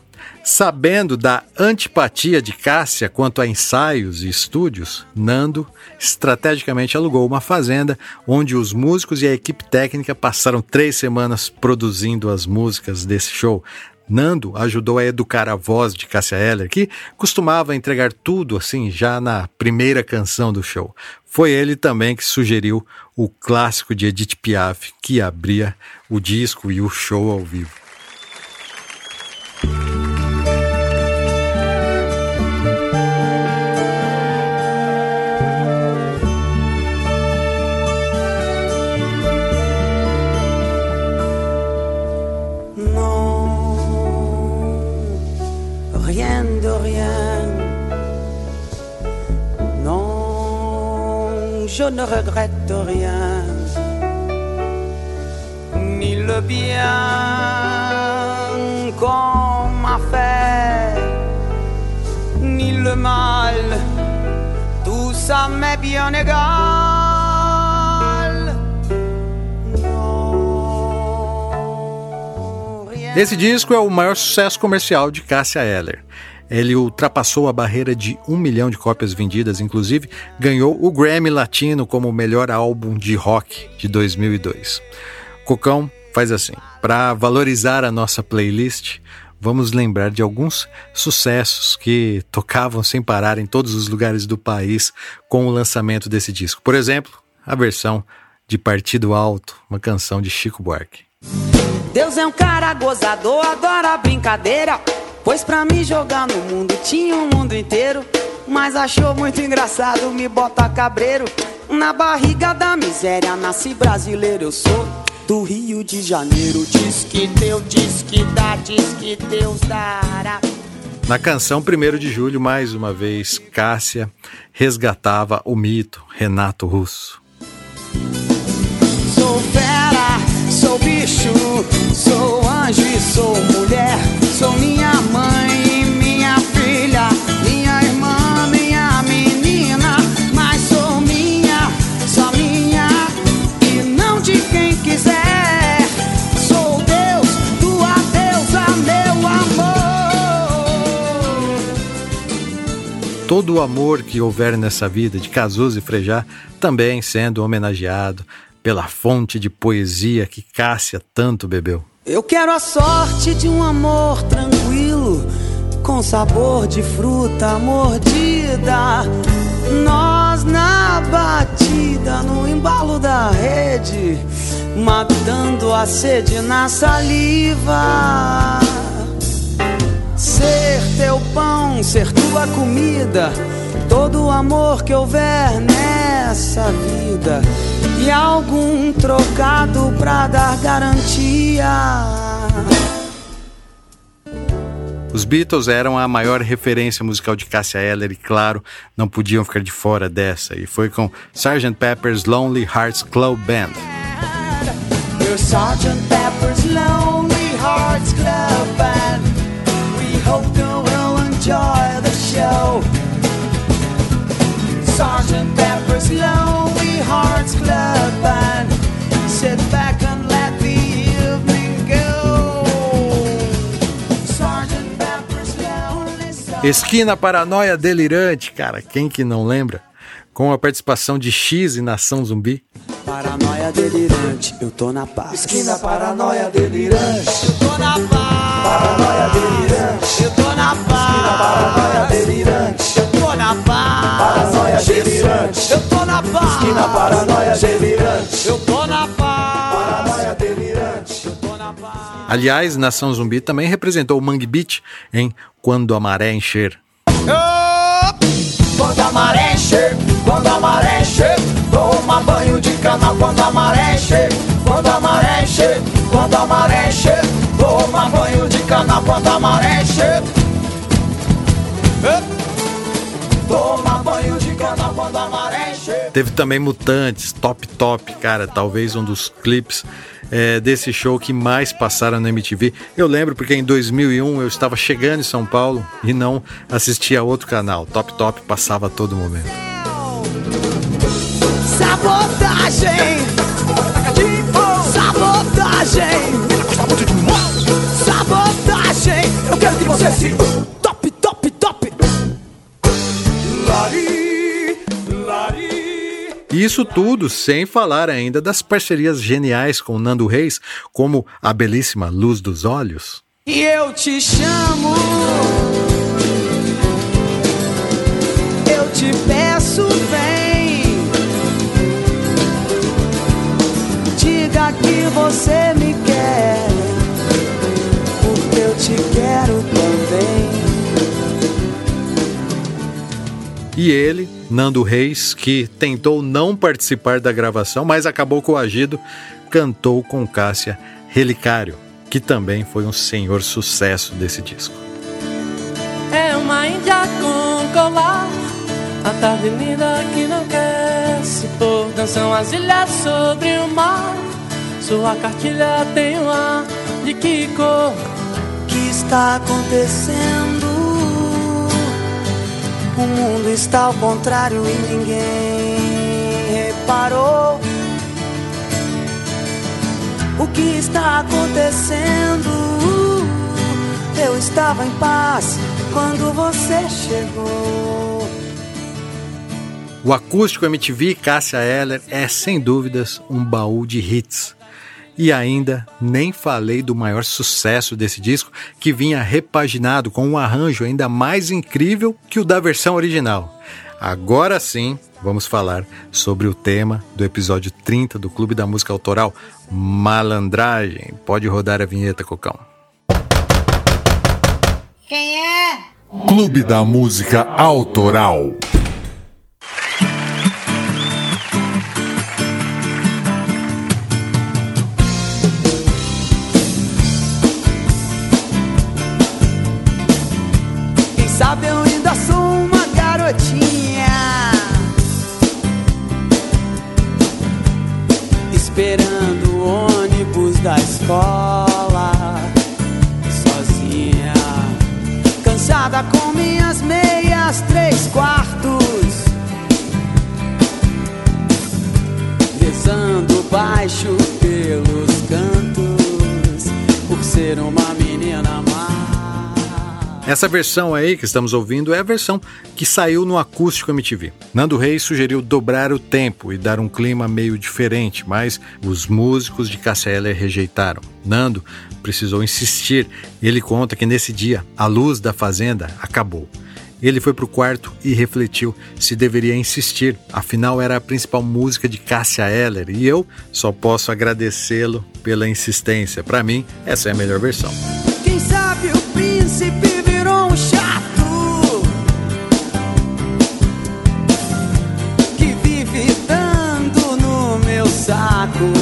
Speaker 2: Sabendo da antipatia de Cássia quanto a ensaios e estúdios, Nando estrategicamente alugou uma fazenda onde os músicos e a equipe técnica passaram três semanas produzindo as músicas desse show. Nando ajudou a educar a voz de Cássia Eller, que costumava entregar tudo assim já na primeira canção do show. Foi ele também que sugeriu o clássico de Edith Piaf, que abria o disco e o show ao vivo.
Speaker 5: Ne regrette rien. Ni le bien qu'on m'a fait, ni le mal. Tout ça m'est bien égal.
Speaker 2: Esse disco é o maior sucesso comercial de Cássia Eller. Ele ultrapassou a barreira de um milhão de cópias vendidas, inclusive ganhou o Grammy Latino como melhor álbum de rock de 2002. Cocão faz assim: para valorizar a nossa playlist, vamos lembrar de alguns sucessos que tocavam sem parar em todos os lugares do país com o lançamento desse disco. Por exemplo, a versão de Partido Alto, uma canção de Chico Buarque.
Speaker 5: Deus é um cara gozador, adora brincadeira. Pois pra me jogar no mundo tinha um mundo inteiro. Mas achou muito engraçado, me bota cabreiro. Na barriga da miséria nasci brasileiro, eu sou do Rio de Janeiro. Diz que Deus, diz que dá, diz que Deus dará.
Speaker 2: Na canção 1 de julho, mais uma vez, Cássia resgatava o mito Renato Russo.
Speaker 5: Bicho, sou anjo e sou mulher. Sou minha mãe, minha filha, minha irmã, minha menina. Mas sou minha, só minha e não de quem quiser. Sou Deus, tua deusa, meu amor.
Speaker 2: Todo o amor que houver nessa vida de Cazuza e Frejá também sendo homenageado pela fonte de poesia que Cássia tanto bebeu.
Speaker 5: Eu quero a sorte de um amor tranquilo, com sabor de fruta mordida. Nós na batida, no embalo da rede, matando a sede na saliva. Ser teu pão, ser tua comida, todo o amor que houver nessa vida e algum trocado pra dar garantia.
Speaker 2: Os Beatles eram a maior referência musical de Cássia Eller e, claro, não podiam ficar de fora dessa. E foi com Sgt. Pepper's Lonely Hearts Club Band.
Speaker 5: Your Sergeant Pepper's Lonely Hearts Club Band. Hearts. Sit back and let the evening go. Sergeant Pepper's Lonely
Speaker 2: Esquina Paranoia Delirante, cara, quem que não lembra? Com a participação de X e Nação Zumbi.
Speaker 5: Paranoia delirante, eu tô na paz.
Speaker 8: Esquina paranoia delirante,
Speaker 5: eu tô na paz.
Speaker 8: paranoia delirante,
Speaker 5: Eu tô na paz.
Speaker 8: paranoia delirante,
Speaker 5: Eu tô na paz.
Speaker 8: Paranoia delirante.
Speaker 5: Eu tô na paz.
Speaker 8: esquina paranoia delirante,
Speaker 5: Eu tô na paz.
Speaker 8: paranoia delirante.
Speaker 5: Eu tô na paz.
Speaker 2: Aliás, Nação Zumbi também representou o Mangue Beach em Quando a Maré Encher.
Speaker 8: Quando a maré encher, quando a maré encher, toma banho de cana quando a maré encher, quando a maré encher, quando a maré encher, toma banho de cana quando a maré encher. Toma banho de cana quando a maré encher.
Speaker 2: Teve também Mutantes, Top Top, cara, talvez um dos clipes é, desse show que mais passaram na MTV. Eu lembro porque em 2001 eu estava chegando em São Paulo e não assistia a outro canal. Top Top passava a todo momento.
Speaker 5: Sabotagem. Sabotagem. Sabotagem. Eu quero que você se top, top, top. Lari, lari.
Speaker 2: Isso tudo sem falar ainda das parcerias geniais com Nando Reis, como a belíssima Luz dos Olhos.
Speaker 5: E eu te chamo. Eu te peço, vem. Diga que você me quer. Porque eu te quero também.
Speaker 2: E ele, Nando Reis, que tentou não participar da gravação, mas acabou coagido, cantou com Cássia Relicário, que também foi um senhor sucesso desse disco.
Speaker 9: É uma índia com colar A tarde linda que não quer se pôr Dançam as ilhas sobre o mar Sua cartilha tem um ar de que cor
Speaker 5: O que está acontecendo? O mundo está ao contrário e ninguém reparou. O que está acontecendo? Eu estava em paz quando você chegou.
Speaker 2: O acústico MTV Cássia Eller é, sem dúvidas, um baú de hits. E ainda nem falei do maior sucesso desse disco, que vinha repaginado com um arranjo ainda mais incrível que o da versão original. Agora sim, vamos falar sobre o tema do episódio 30 do Clube da Música Autoral, Malandragem. Pode rodar a vinheta, Cocão.
Speaker 1: Clube da Música Autoral.
Speaker 5: Cansada com minhas meias três quartos. Rezando baixo pelos cantos Por ser uma menina
Speaker 2: Essa versão aí que estamos ouvindo é a versão que saiu no Acústico MTV. Nando Reis sugeriu dobrar o tempo e dar um clima meio diferente, mas os músicos de Cássia Eller rejeitaram. Nando precisou insistir. Ele conta que nesse dia a luz da fazenda acabou. Ele foi para o quarto e refletiu se deveria insistir, afinal era a principal música de Cássia Eller e eu só posso agradecê-lo pela insistência. Para mim, essa é a melhor versão.
Speaker 5: Saco.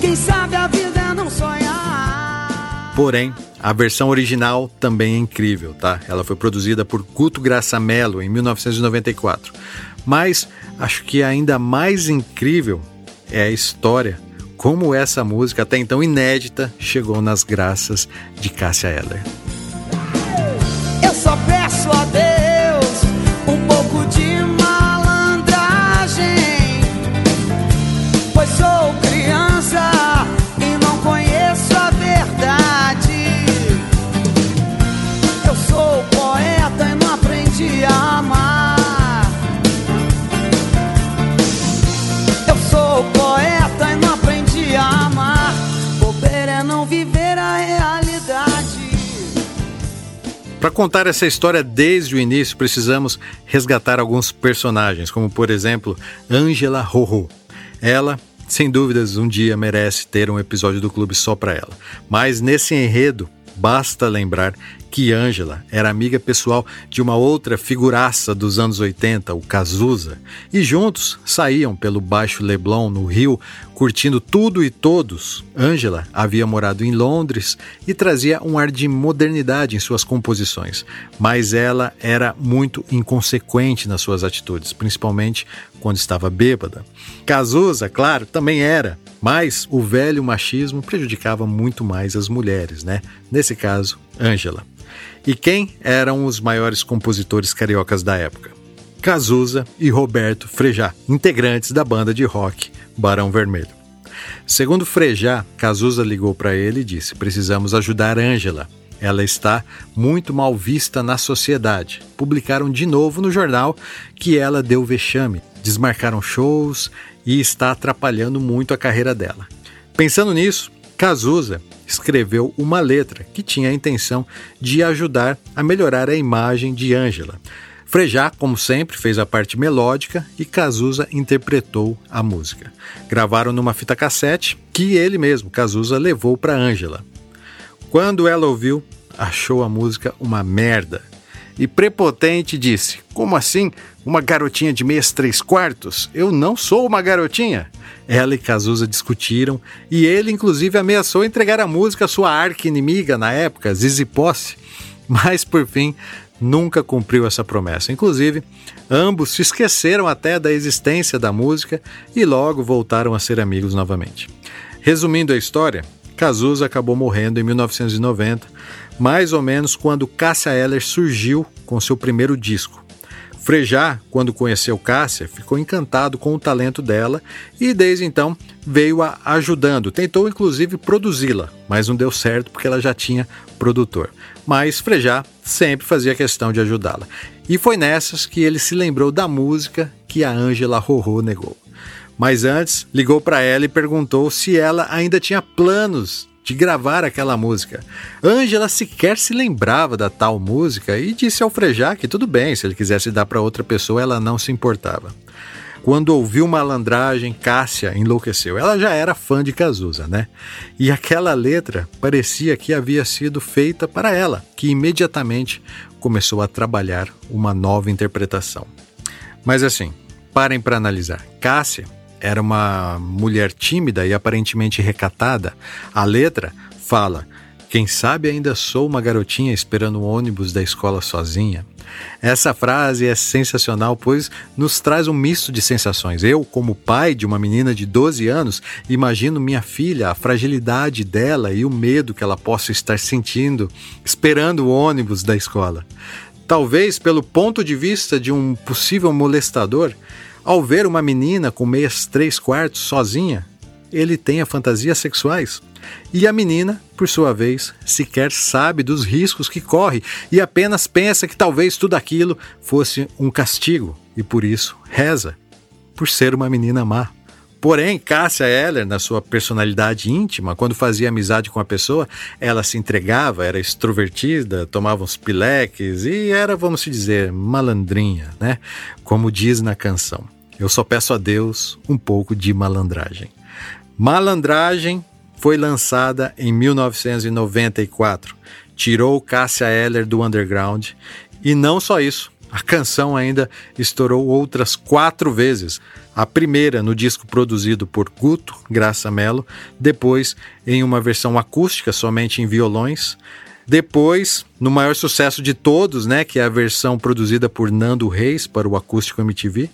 Speaker 5: Quem sabe a vida é não sonhar.
Speaker 2: Porém, a versão original também é incrível, tá? Ela foi produzida por Guto Graça Mello em 1994. Mas acho que ainda mais incrível é a história como essa música até então inédita chegou nas graças de Cássia Eller. Contar essa história desde o início, precisamos resgatar alguns personagens, como por exemplo, Angela Rorô. Ela, sem dúvidas, um dia merece ter um episódio do clube só para ela. Mas nesse enredo, basta lembrar que Angela era amiga pessoal de uma outra figuraça dos anos 80, o Cazuza, e juntos saíam pelo Baixo Leblon, no Rio, curtindo tudo e todos. Angela havia morado em Londres e trazia um ar de modernidade em suas composições, mas ela era muito inconsequente nas suas atitudes, principalmente quando estava bêbada. Cazuza, claro, também era, mas o velho machismo prejudicava muito mais as mulheres, né? Nesse caso, Angela. E quem eram os maiores compositores cariocas da época? Cazuza e Roberto Frejá, integrantes da banda de rock Barão Vermelho. Segundo Frejá, Cazuza ligou para ele e disse: Precisamos ajudar Ângela. Ela está muito mal vista na sociedade. Publicaram de novo no jornal que ela deu vexame, desmarcaram shows e está atrapalhando muito a carreira dela. Pensando nisso, Cazuza escreveu uma letra que tinha a intenção de ajudar a melhorar a imagem de Ângela. Frejá, como sempre, fez a parte melódica e Cazuza interpretou a música. Gravaram numa fita cassete que ele mesmo, Cazuza, levou para Ângela. Quando ela ouviu, achou a música uma merda e prepotente disse: Como assim? Uma garotinha de meias três quartos? Eu não sou uma garotinha. Ela e Cazuza discutiram e ele, inclusive, ameaçou entregar a música à sua arqui-inimiga na época, Zizi Posse, mas por fim nunca cumpriu essa promessa. Inclusive, ambos se esqueceram até da existência da música e logo voltaram a ser amigos novamente. Resumindo a história, Cazuza acabou morrendo em 1990, mais ou menos quando Cássia Eller surgiu com seu primeiro disco. Frejá, quando conheceu Cássia, ficou encantado com o talento dela e desde então veio a ajudando. Tentou inclusive produzi-la, mas não deu certo porque ela já tinha produtor. Mas Frejá sempre fazia questão de ajudá-la. E foi nessas que ele se lembrou da música que a Ângela Rorô negou. Mas antes, ligou para ela e perguntou se ela ainda tinha planos de gravar aquela música. Ângela sequer se lembrava da tal música e disse ao Frejá que tudo bem, se ele quisesse dar para outra pessoa, ela não se importava. Quando ouviu malandragem, Cássia enlouqueceu. Ela já era fã de Cazuza, né? E aquela letra parecia que havia sido feita para ela, que imediatamente começou a trabalhar uma nova interpretação. Mas assim, parem para analisar. Cássia era uma mulher tímida e aparentemente recatada. A letra fala: Quem sabe ainda sou uma garotinha esperando o ônibus da escola sozinha. Essa frase é sensacional, pois nos traz um misto de sensações. Eu, como pai de uma menina de 12 anos, imagino minha filha, a fragilidade dela e o medo que ela possa estar sentindo esperando o ônibus da escola. Talvez pelo ponto de vista de um possível molestador, ao ver uma menina com meias três quartos sozinha, ele tenha fantasias sexuais. E a menina, por sua vez, sequer sabe dos riscos que corre e apenas pensa que talvez tudo aquilo fosse um castigo e por isso reza, por ser uma menina má. Porém, Cássia Eller, na sua personalidade íntima, quando fazia amizade com a pessoa, ela se entregava, era extrovertida, tomava uns pileques e era, vamos dizer, malandrinha, né? Como diz na canção. Eu só peço a Deus um pouco de malandragem. Malandragem foi lançada em 1994. Tirou Cássia Eller do underground. E não só isso, a canção ainda estourou outras quatro vezes. A primeira no disco produzido por Guto Graça Mello, depois em uma versão acústica somente em violões, depois no maior sucesso de todos, né, que é a versão produzida por Nando Reis para o acústico MTV,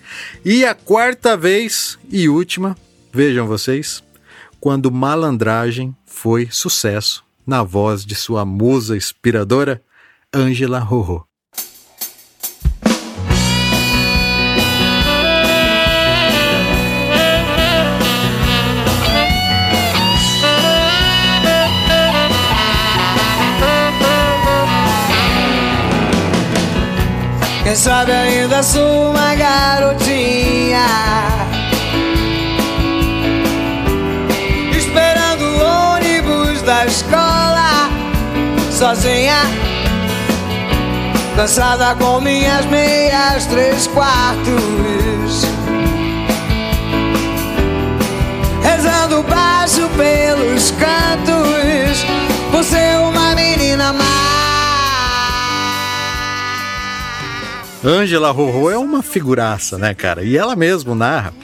Speaker 2: e a quarta vez e última, vejam vocês, quando Malandragem foi sucesso na voz de sua musa inspiradora, Ângela Rorô.
Speaker 5: Quem sabe ainda sou uma garotinha. Esperando o ônibus da escola Sozinha Cansada com minhas meias três quartos. Rezando baixo pelos cantos Por ser uma menina má
Speaker 2: Ângela Rorô é uma figuraça, né, cara? E ela mesmo narra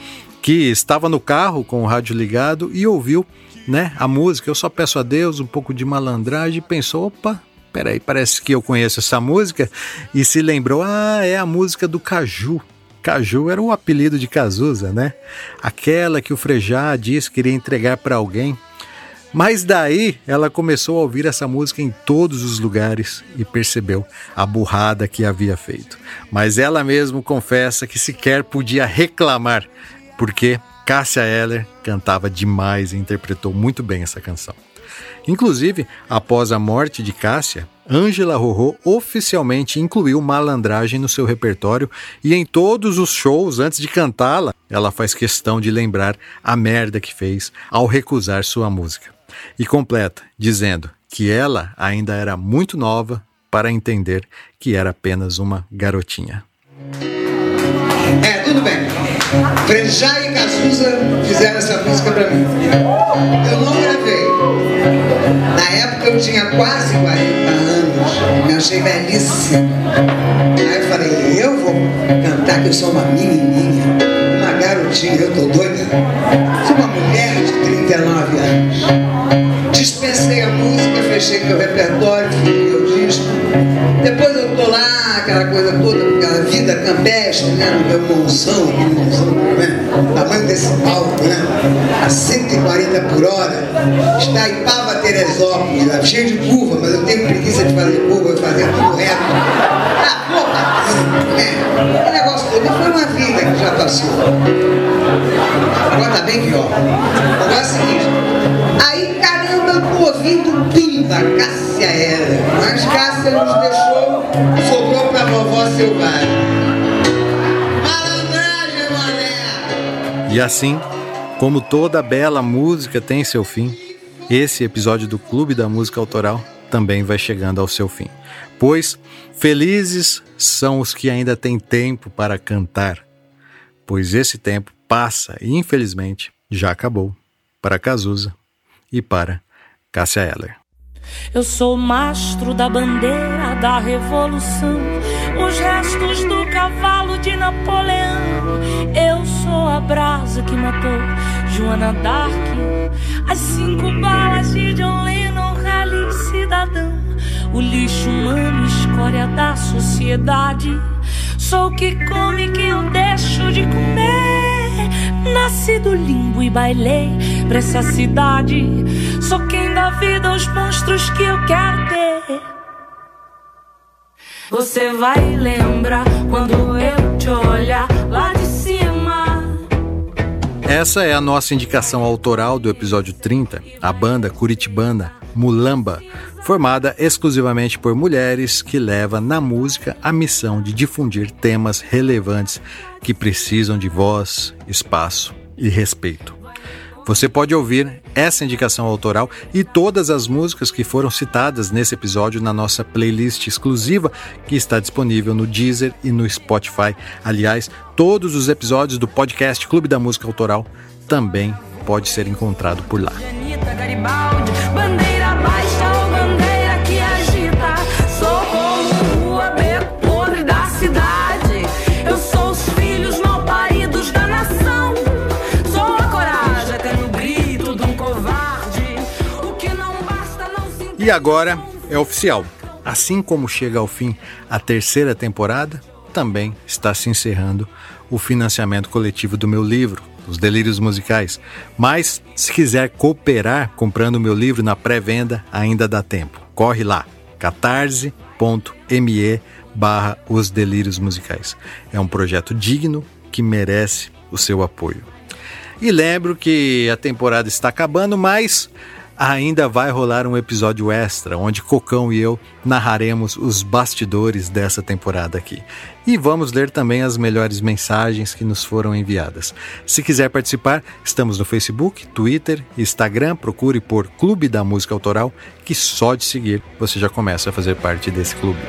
Speaker 2: que estava no carro com o rádio ligado e ouviu, né, a música. Eu só peço a Deus um pouco de malandragem e pensou, opa, peraí, parece que eu conheço essa música e se lembrou, ah, é a música do Caju. Caju era o apelido de Cazuza, né? Aquela que o Frejá disse que iria entregar para alguém mas daí ela começou a ouvir essa música em todos os lugares e percebeu a burrada que havia feito. Mas ela mesma confessa que sequer podia reclamar, porque Cássia Eller cantava demais e interpretou muito bem essa canção. Inclusive, após a morte de Cássia, Ângela Rorô oficialmente incluiu malandragem no seu repertório e em todos os shows antes de cantá-la, ela faz questão de lembrar a merda que fez ao recusar sua música. E completa, dizendo que ela ainda era muito nova para entender que era apenas uma garotinha.
Speaker 10: É, tudo bem. Frejá e Cazuza fizeram essa música pra mim. Eu não gravei. Na época eu tinha quase 40 anos. Me achei velhíssima. Aí eu falei, eu vou cantar que eu sou uma menininha, eu tô doida. Sou uma mulher de 39 anos. Dispensei a música, fechei meu repertório, fiz meu disco. Depois eu tô lá, aquela coisa toda, aquela vida campestre, né? No meu monzão, aquele monzão, né? Tamanho desse palco, né? A 140 por hora. Está em Pava Teresópolis, lá, cheio de curva, mas eu tenho preguiça de fazer curva, eu fazer tudo reto. É, que negócio todo. Foi uma vida que já passou. Agora tá bem pior. Agora é o seguinte. Aí, caramba, eu tô ouvindo Pimba, Cássia era. Mas Cássia nos deixou, sobrou pra vovó selvagem. Malandragem, mané!
Speaker 2: E assim, como toda bela música tem seu fim, esse episódio do Clube da Música Autoral também vai chegando ao seu fim. Pois felizes são os que ainda têm tempo para cantar, pois esse tempo passa e infelizmente já acabou para Cazuza e para Cássia Eller.
Speaker 4: Eu sou mastro da bandeira da revolução, os restos do cavalo de Napoleão. Eu sou a brasa que matou Joana Dark, as cinco balas de John Lennon Rally. cidadão. O lixo humano, escória da sociedade. Sou o que come que eu deixo de comer. Nasci do limbo e bailei pra essa cidade. Sou quem dá vida aos monstros que eu quero ter. Você vai lembrar quando eu te olhar lá de cima.
Speaker 2: Essa é a nossa indicação autoral do episódio 30, a banda curitibana Mulamba, formada exclusivamente por mulheres que leva na música a missão de difundir temas relevantes que precisam de voz, espaço e respeito. Você pode ouvir essa indicação autoral e todas as músicas que foram citadas nesse episódio na nossa playlist exclusiva que está disponível no Deezer e no Spotify. Aliás, todos os episódios do podcast Clube da Música Autoral também pode ser encontrado por lá. E agora é oficial. Assim como chega ao fim a terceira temporada, também está se encerrando o financiamento coletivo do meu livro, Os Delírios Musicais. Mas, se quiser cooperar comprando o meu livro na pré-venda, ainda dá tempo. Corre lá, catarse.me barra Os Delírios Musicais. É um projeto digno que merece o seu apoio. E lembro que a temporada está acabando, mas ainda vai rolar um episódio extra onde Cocão e eu narraremos os bastidores dessa temporada aqui. E vamos ler também as melhores mensagens que nos foram enviadas. Se quiser participar, estamos no Facebook, Twitter, Instagram, procure por Clube da Música Autoral, que só de seguir você já começa a fazer parte desse clube.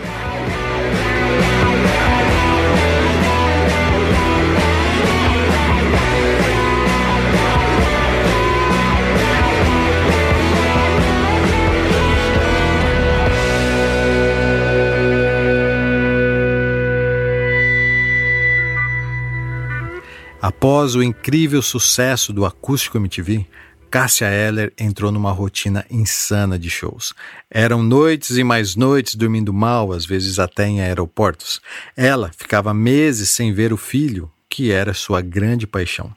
Speaker 2: Após o incrível sucesso do Acústico MTV, Cássia Eller entrou numa rotina insana de shows. Eram noites e mais noites dormindo mal, às vezes até em aeroportos. Ela ficava meses sem ver o filho, que era sua grande paixão.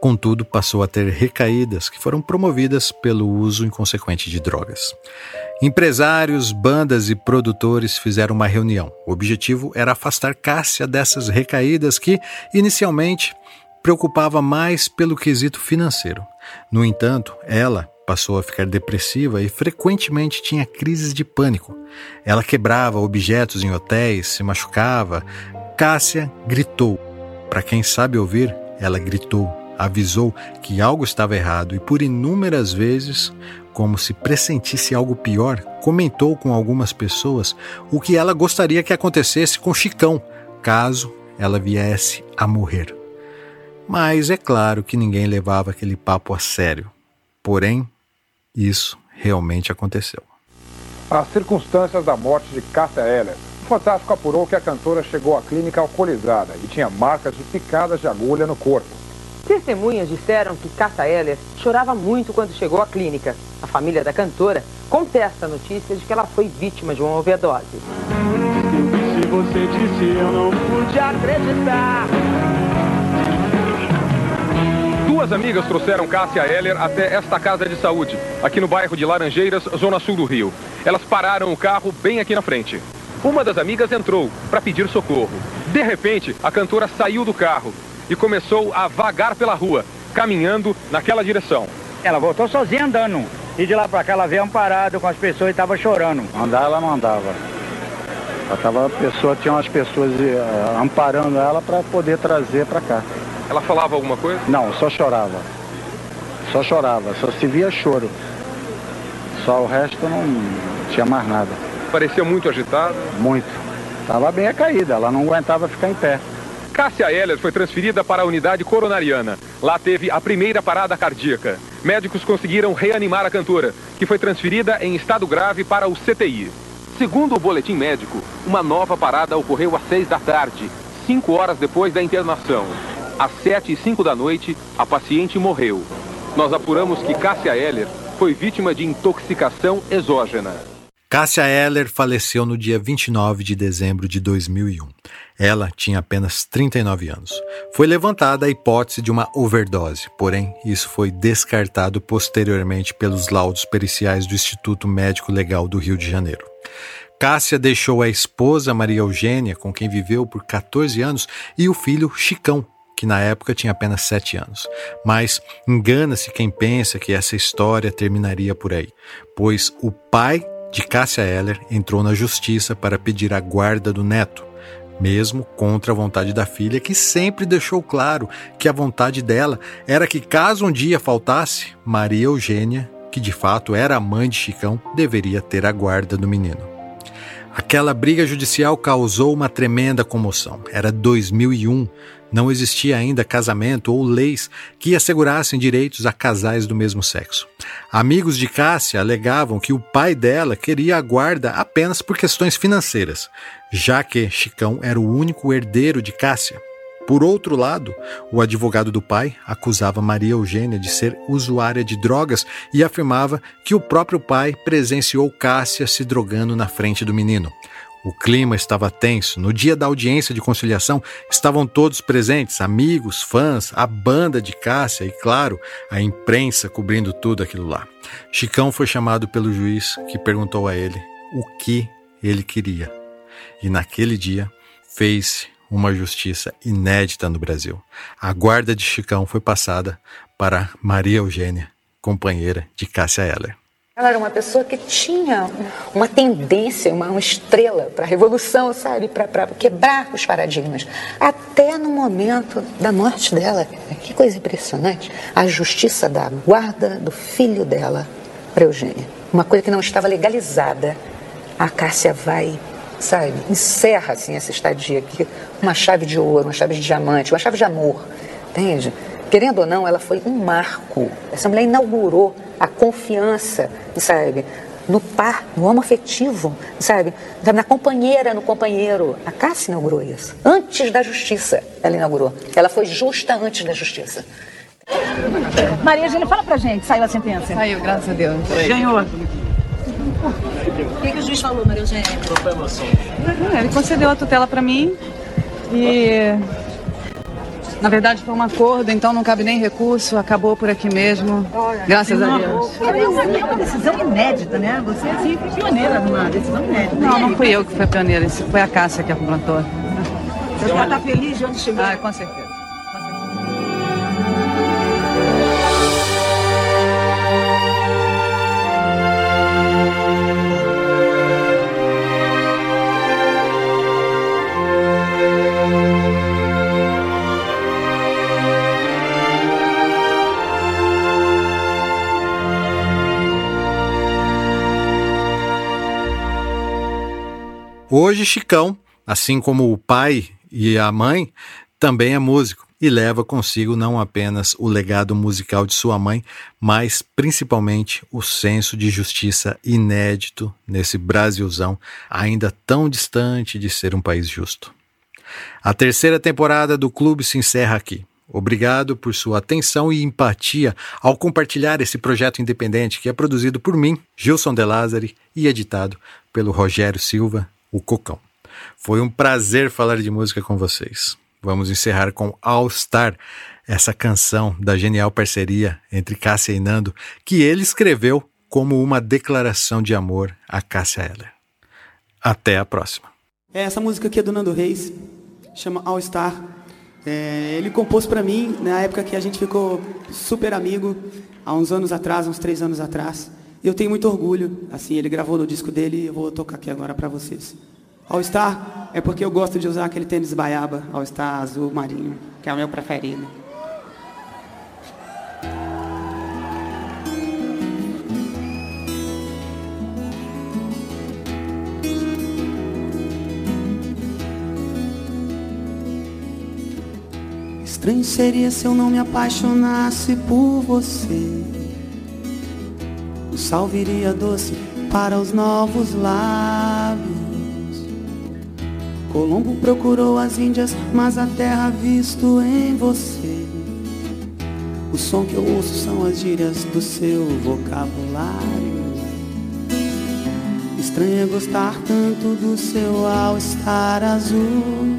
Speaker 2: Contudo, passou a ter recaídas que foram promovidas pelo uso inconsequente de drogas. Empresários, bandas e produtores fizeram uma reunião. O objetivo era afastar Cássia dessas recaídas que, inicialmente, preocupava mais pelo quesito financeiro. No entanto, ela passou a ficar depressiva e frequentemente tinha crises de pânico. Ela quebrava objetos em hotéis, se machucava. Cássia gritou. Para quem sabe ouvir, ela gritou, avisou que algo estava errado e por inúmeras vezes, como se pressentisse algo pior, comentou com algumas pessoas o que ela gostaria que acontecesse com Chicão, caso ela viesse a morrer. Mas é claro que ninguém levava aquele papo a sério. Porém, isso realmente aconteceu.
Speaker 11: As circunstâncias da morte de Cássia Eller. O Fantástico apurou que a cantora chegou à clínica alcoolizada e tinha marcas de picadas de agulha no corpo.
Speaker 12: Testemunhas disseram que Cássia Eller chorava muito quando chegou à clínica. A família da cantora contesta a notícia de que ela foi vítima de uma overdose.
Speaker 13: Se você disse eu não pude acreditar.
Speaker 11: Duas amigas trouxeram Cássia Heller até esta casa de saúde, aqui no bairro de Laranjeiras, zona sul do Rio. Elas pararam o carro bem aqui na frente. Uma das amigas entrou para pedir socorro. De repente, a cantora saiu do carro e começou a vagar pela rua, caminhando naquela direção.
Speaker 14: Ela voltou sozinha andando. E de lá pra cá ela veio amparada com as pessoas e estava chorando. Andar ela não andava. Ela tava, a pessoa, tinha umas pessoas eh, amparando ela para poder trazer para cá.
Speaker 11: Ela falava alguma coisa?
Speaker 14: Não, só chorava. Só chorava, só se via choro. Só o resto não tinha mais nada.
Speaker 11: Parecia muito agitada?
Speaker 14: Muito. Tava bem caída, ela não aguentava ficar em pé.
Speaker 11: Cássia Heller foi transferida para a unidade coronariana. Lá teve a primeira parada cardíaca. Médicos conseguiram reanimar a cantora, que foi transferida em estado grave para o CTI. Segundo o boletim médico, uma nova parada ocorreu às seis da tarde, cinco horas depois da internação. Às sete e cinco da noite, a paciente morreu. Nós apuramos que Cássia Heller foi vítima de intoxicação exógena.
Speaker 2: Cássia Eller faleceu no dia 29 de dezembro de 2001. Ela tinha apenas 39 anos. Foi levantada a hipótese de uma overdose, porém, isso foi descartado posteriormente pelos laudos periciais do Instituto Médico Legal do Rio de Janeiro. Cássia deixou a esposa Maria Eugênia, com quem viveu por 14 anos, e o filho Chicão, que na época tinha apenas 7 anos. Mas engana-se quem pensa que essa história terminaria por aí, pois o pai de Cássia Eller entrou na justiça para pedir a guarda do neto, mesmo contra a vontade da filha, que sempre deixou claro que a vontade dela era que, caso um dia faltasse, Maria Eugênia, que de fato era a mãe de Chicão, deveria ter a guarda do menino. Aquela briga judicial causou uma tremenda comoção. Era 2001, não existia ainda casamento ou leis que assegurassem direitos a casais do mesmo sexo. Amigos de Cássia alegavam que o pai dela queria a guarda apenas por questões financeiras, já que Chicão era o único herdeiro de Cássia. Por outro lado, o advogado do pai acusava Maria Eugênia de ser usuária de drogas e afirmava que o próprio pai presenciou Cássia se drogando na frente do menino. O clima estava tenso. No dia da audiência de conciliação, estavam todos presentes, amigos, fãs, a banda de Cássia e, claro, a imprensa cobrindo tudo aquilo lá. Chicão foi chamado pelo juiz, que perguntou a ele o que ele queria. E naquele dia fez uma justiça inédita no Brasil. A guarda de Chicão foi passada para Maria Eugênia, companheira de Cássia Eller.
Speaker 15: Ela era uma pessoa que tinha uma tendência, uma, uma estrela para a revolução, sabe? Para quebrar os paradigmas. Até no momento da morte dela. Que coisa impressionante. A justiça da guarda do filho dela para Eugênia. Uma coisa que não estava legalizada. A Cássia vai, sabe? Encerra assim, essa estadia aqui. Uma chave de ouro, uma chave de diamante, uma chave de amor. Entende? Querendo ou não, ela foi um marco. Essa mulher inaugurou a confiança, sabe? No par, no homo afetivo, sabe? Na companheira, no companheiro. A Cássia inaugurou isso. Antes da justiça, ela inaugurou. Ela foi justa antes da justiça.
Speaker 16: Maria Eugênia, fala pra gente, saiu a sentença?
Speaker 17: Saiu, graças a Deus.
Speaker 16: Ganhou.
Speaker 17: O que, que o juiz falou, Maria Eugênia?
Speaker 16: Ele concedeu a tutela pra mim e na verdade foi um acordo, então não cabe nem recurso, acabou por aqui mesmo. Graças a Deus. É uma decisão inédita, né? Você assim, foi pioneira numa decisão inédita. Não, não fui eu que fui pioneira, isso foi a Cássia que implantou. Você já está feliz de onde chegou? Ah, com certeza.
Speaker 2: Hoje, Chicão, assim como o pai e a mãe, também é músico e leva consigo não apenas o legado musical de sua mãe, mas principalmente o senso de justiça inédito nesse Brasilzão, ainda tão distante de ser um país justo. A terceira temporada do clube se encerra aqui. Obrigado por sua atenção e empatia ao compartilhar esse projeto independente que é produzido por mim, Gilson De Lázari, e editado pelo Rogério Silva, o Cocão. Foi um prazer falar de música com vocês. Vamos encerrar com All Star, essa canção da genial parceria entre Cássia e Nando, que ele escreveu como uma declaração de amor a Cássia Eller. Até a próxima.
Speaker 5: Essa música aqui é do Nando Reis, chama All Star. É, ele compôs para mim na época que a gente ficou super amigo, há uns anos atrás, uns três anos atrás. Eu tenho muito orgulho, assim, ele gravou no disco dele e eu vou tocar aqui agora para vocês. All Star é porque eu gosto de usar aquele tênis baiaba, All Star azul marinho, que é o meu preferido. Estranho seria se eu não me apaixonasse por você. O sal viria doce para os novos lábios. Colombo procurou as Índias, mas a terra visto em você. O som que eu ouço são as gírias do seu vocabulário. Estranho é gostar tanto do seu all-star azul.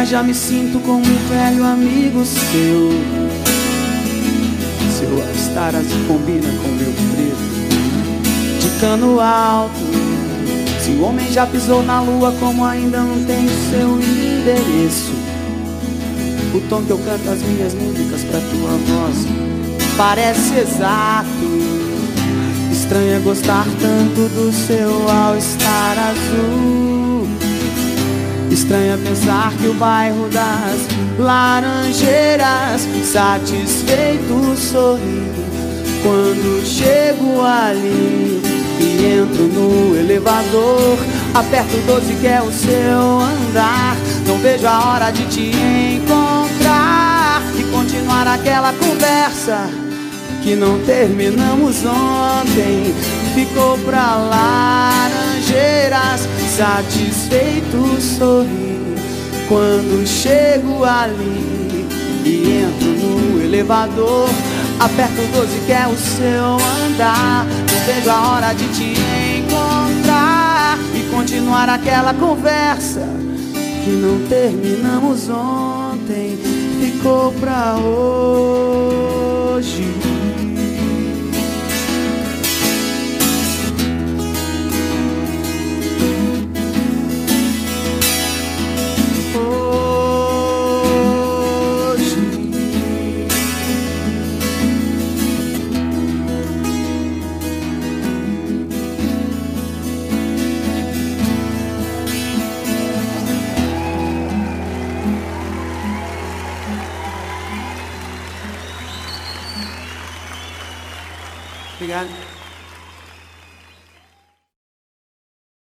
Speaker 5: Mas já me sinto como um velho amigo seu. Seu all-star azul combina com meu preto de cano alto. Se o homem já pisou na lua, como ainda não tem o seu endereço? O tom que eu canto as minhas músicas pra tua voz parece exato. Estranho é gostar tanto do seu all-star azul. Estranho é pensar que o bairro das laranjeiras satisfeito sorri quando chego ali e entro no elevador. Aperto o 12 que é o seu andar. Não vejo a hora de te encontrar e continuar aquela conversa que não terminamos ontem. Ficou pra laranjeiras, satisfeito sorri quando chego ali e entro no elevador. Aperto o 12 que é o seu andar. Não vejo a hora de te encontrar e continuar aquela conversa que não terminamos ontem. Ficou pra hoje. Obrigado.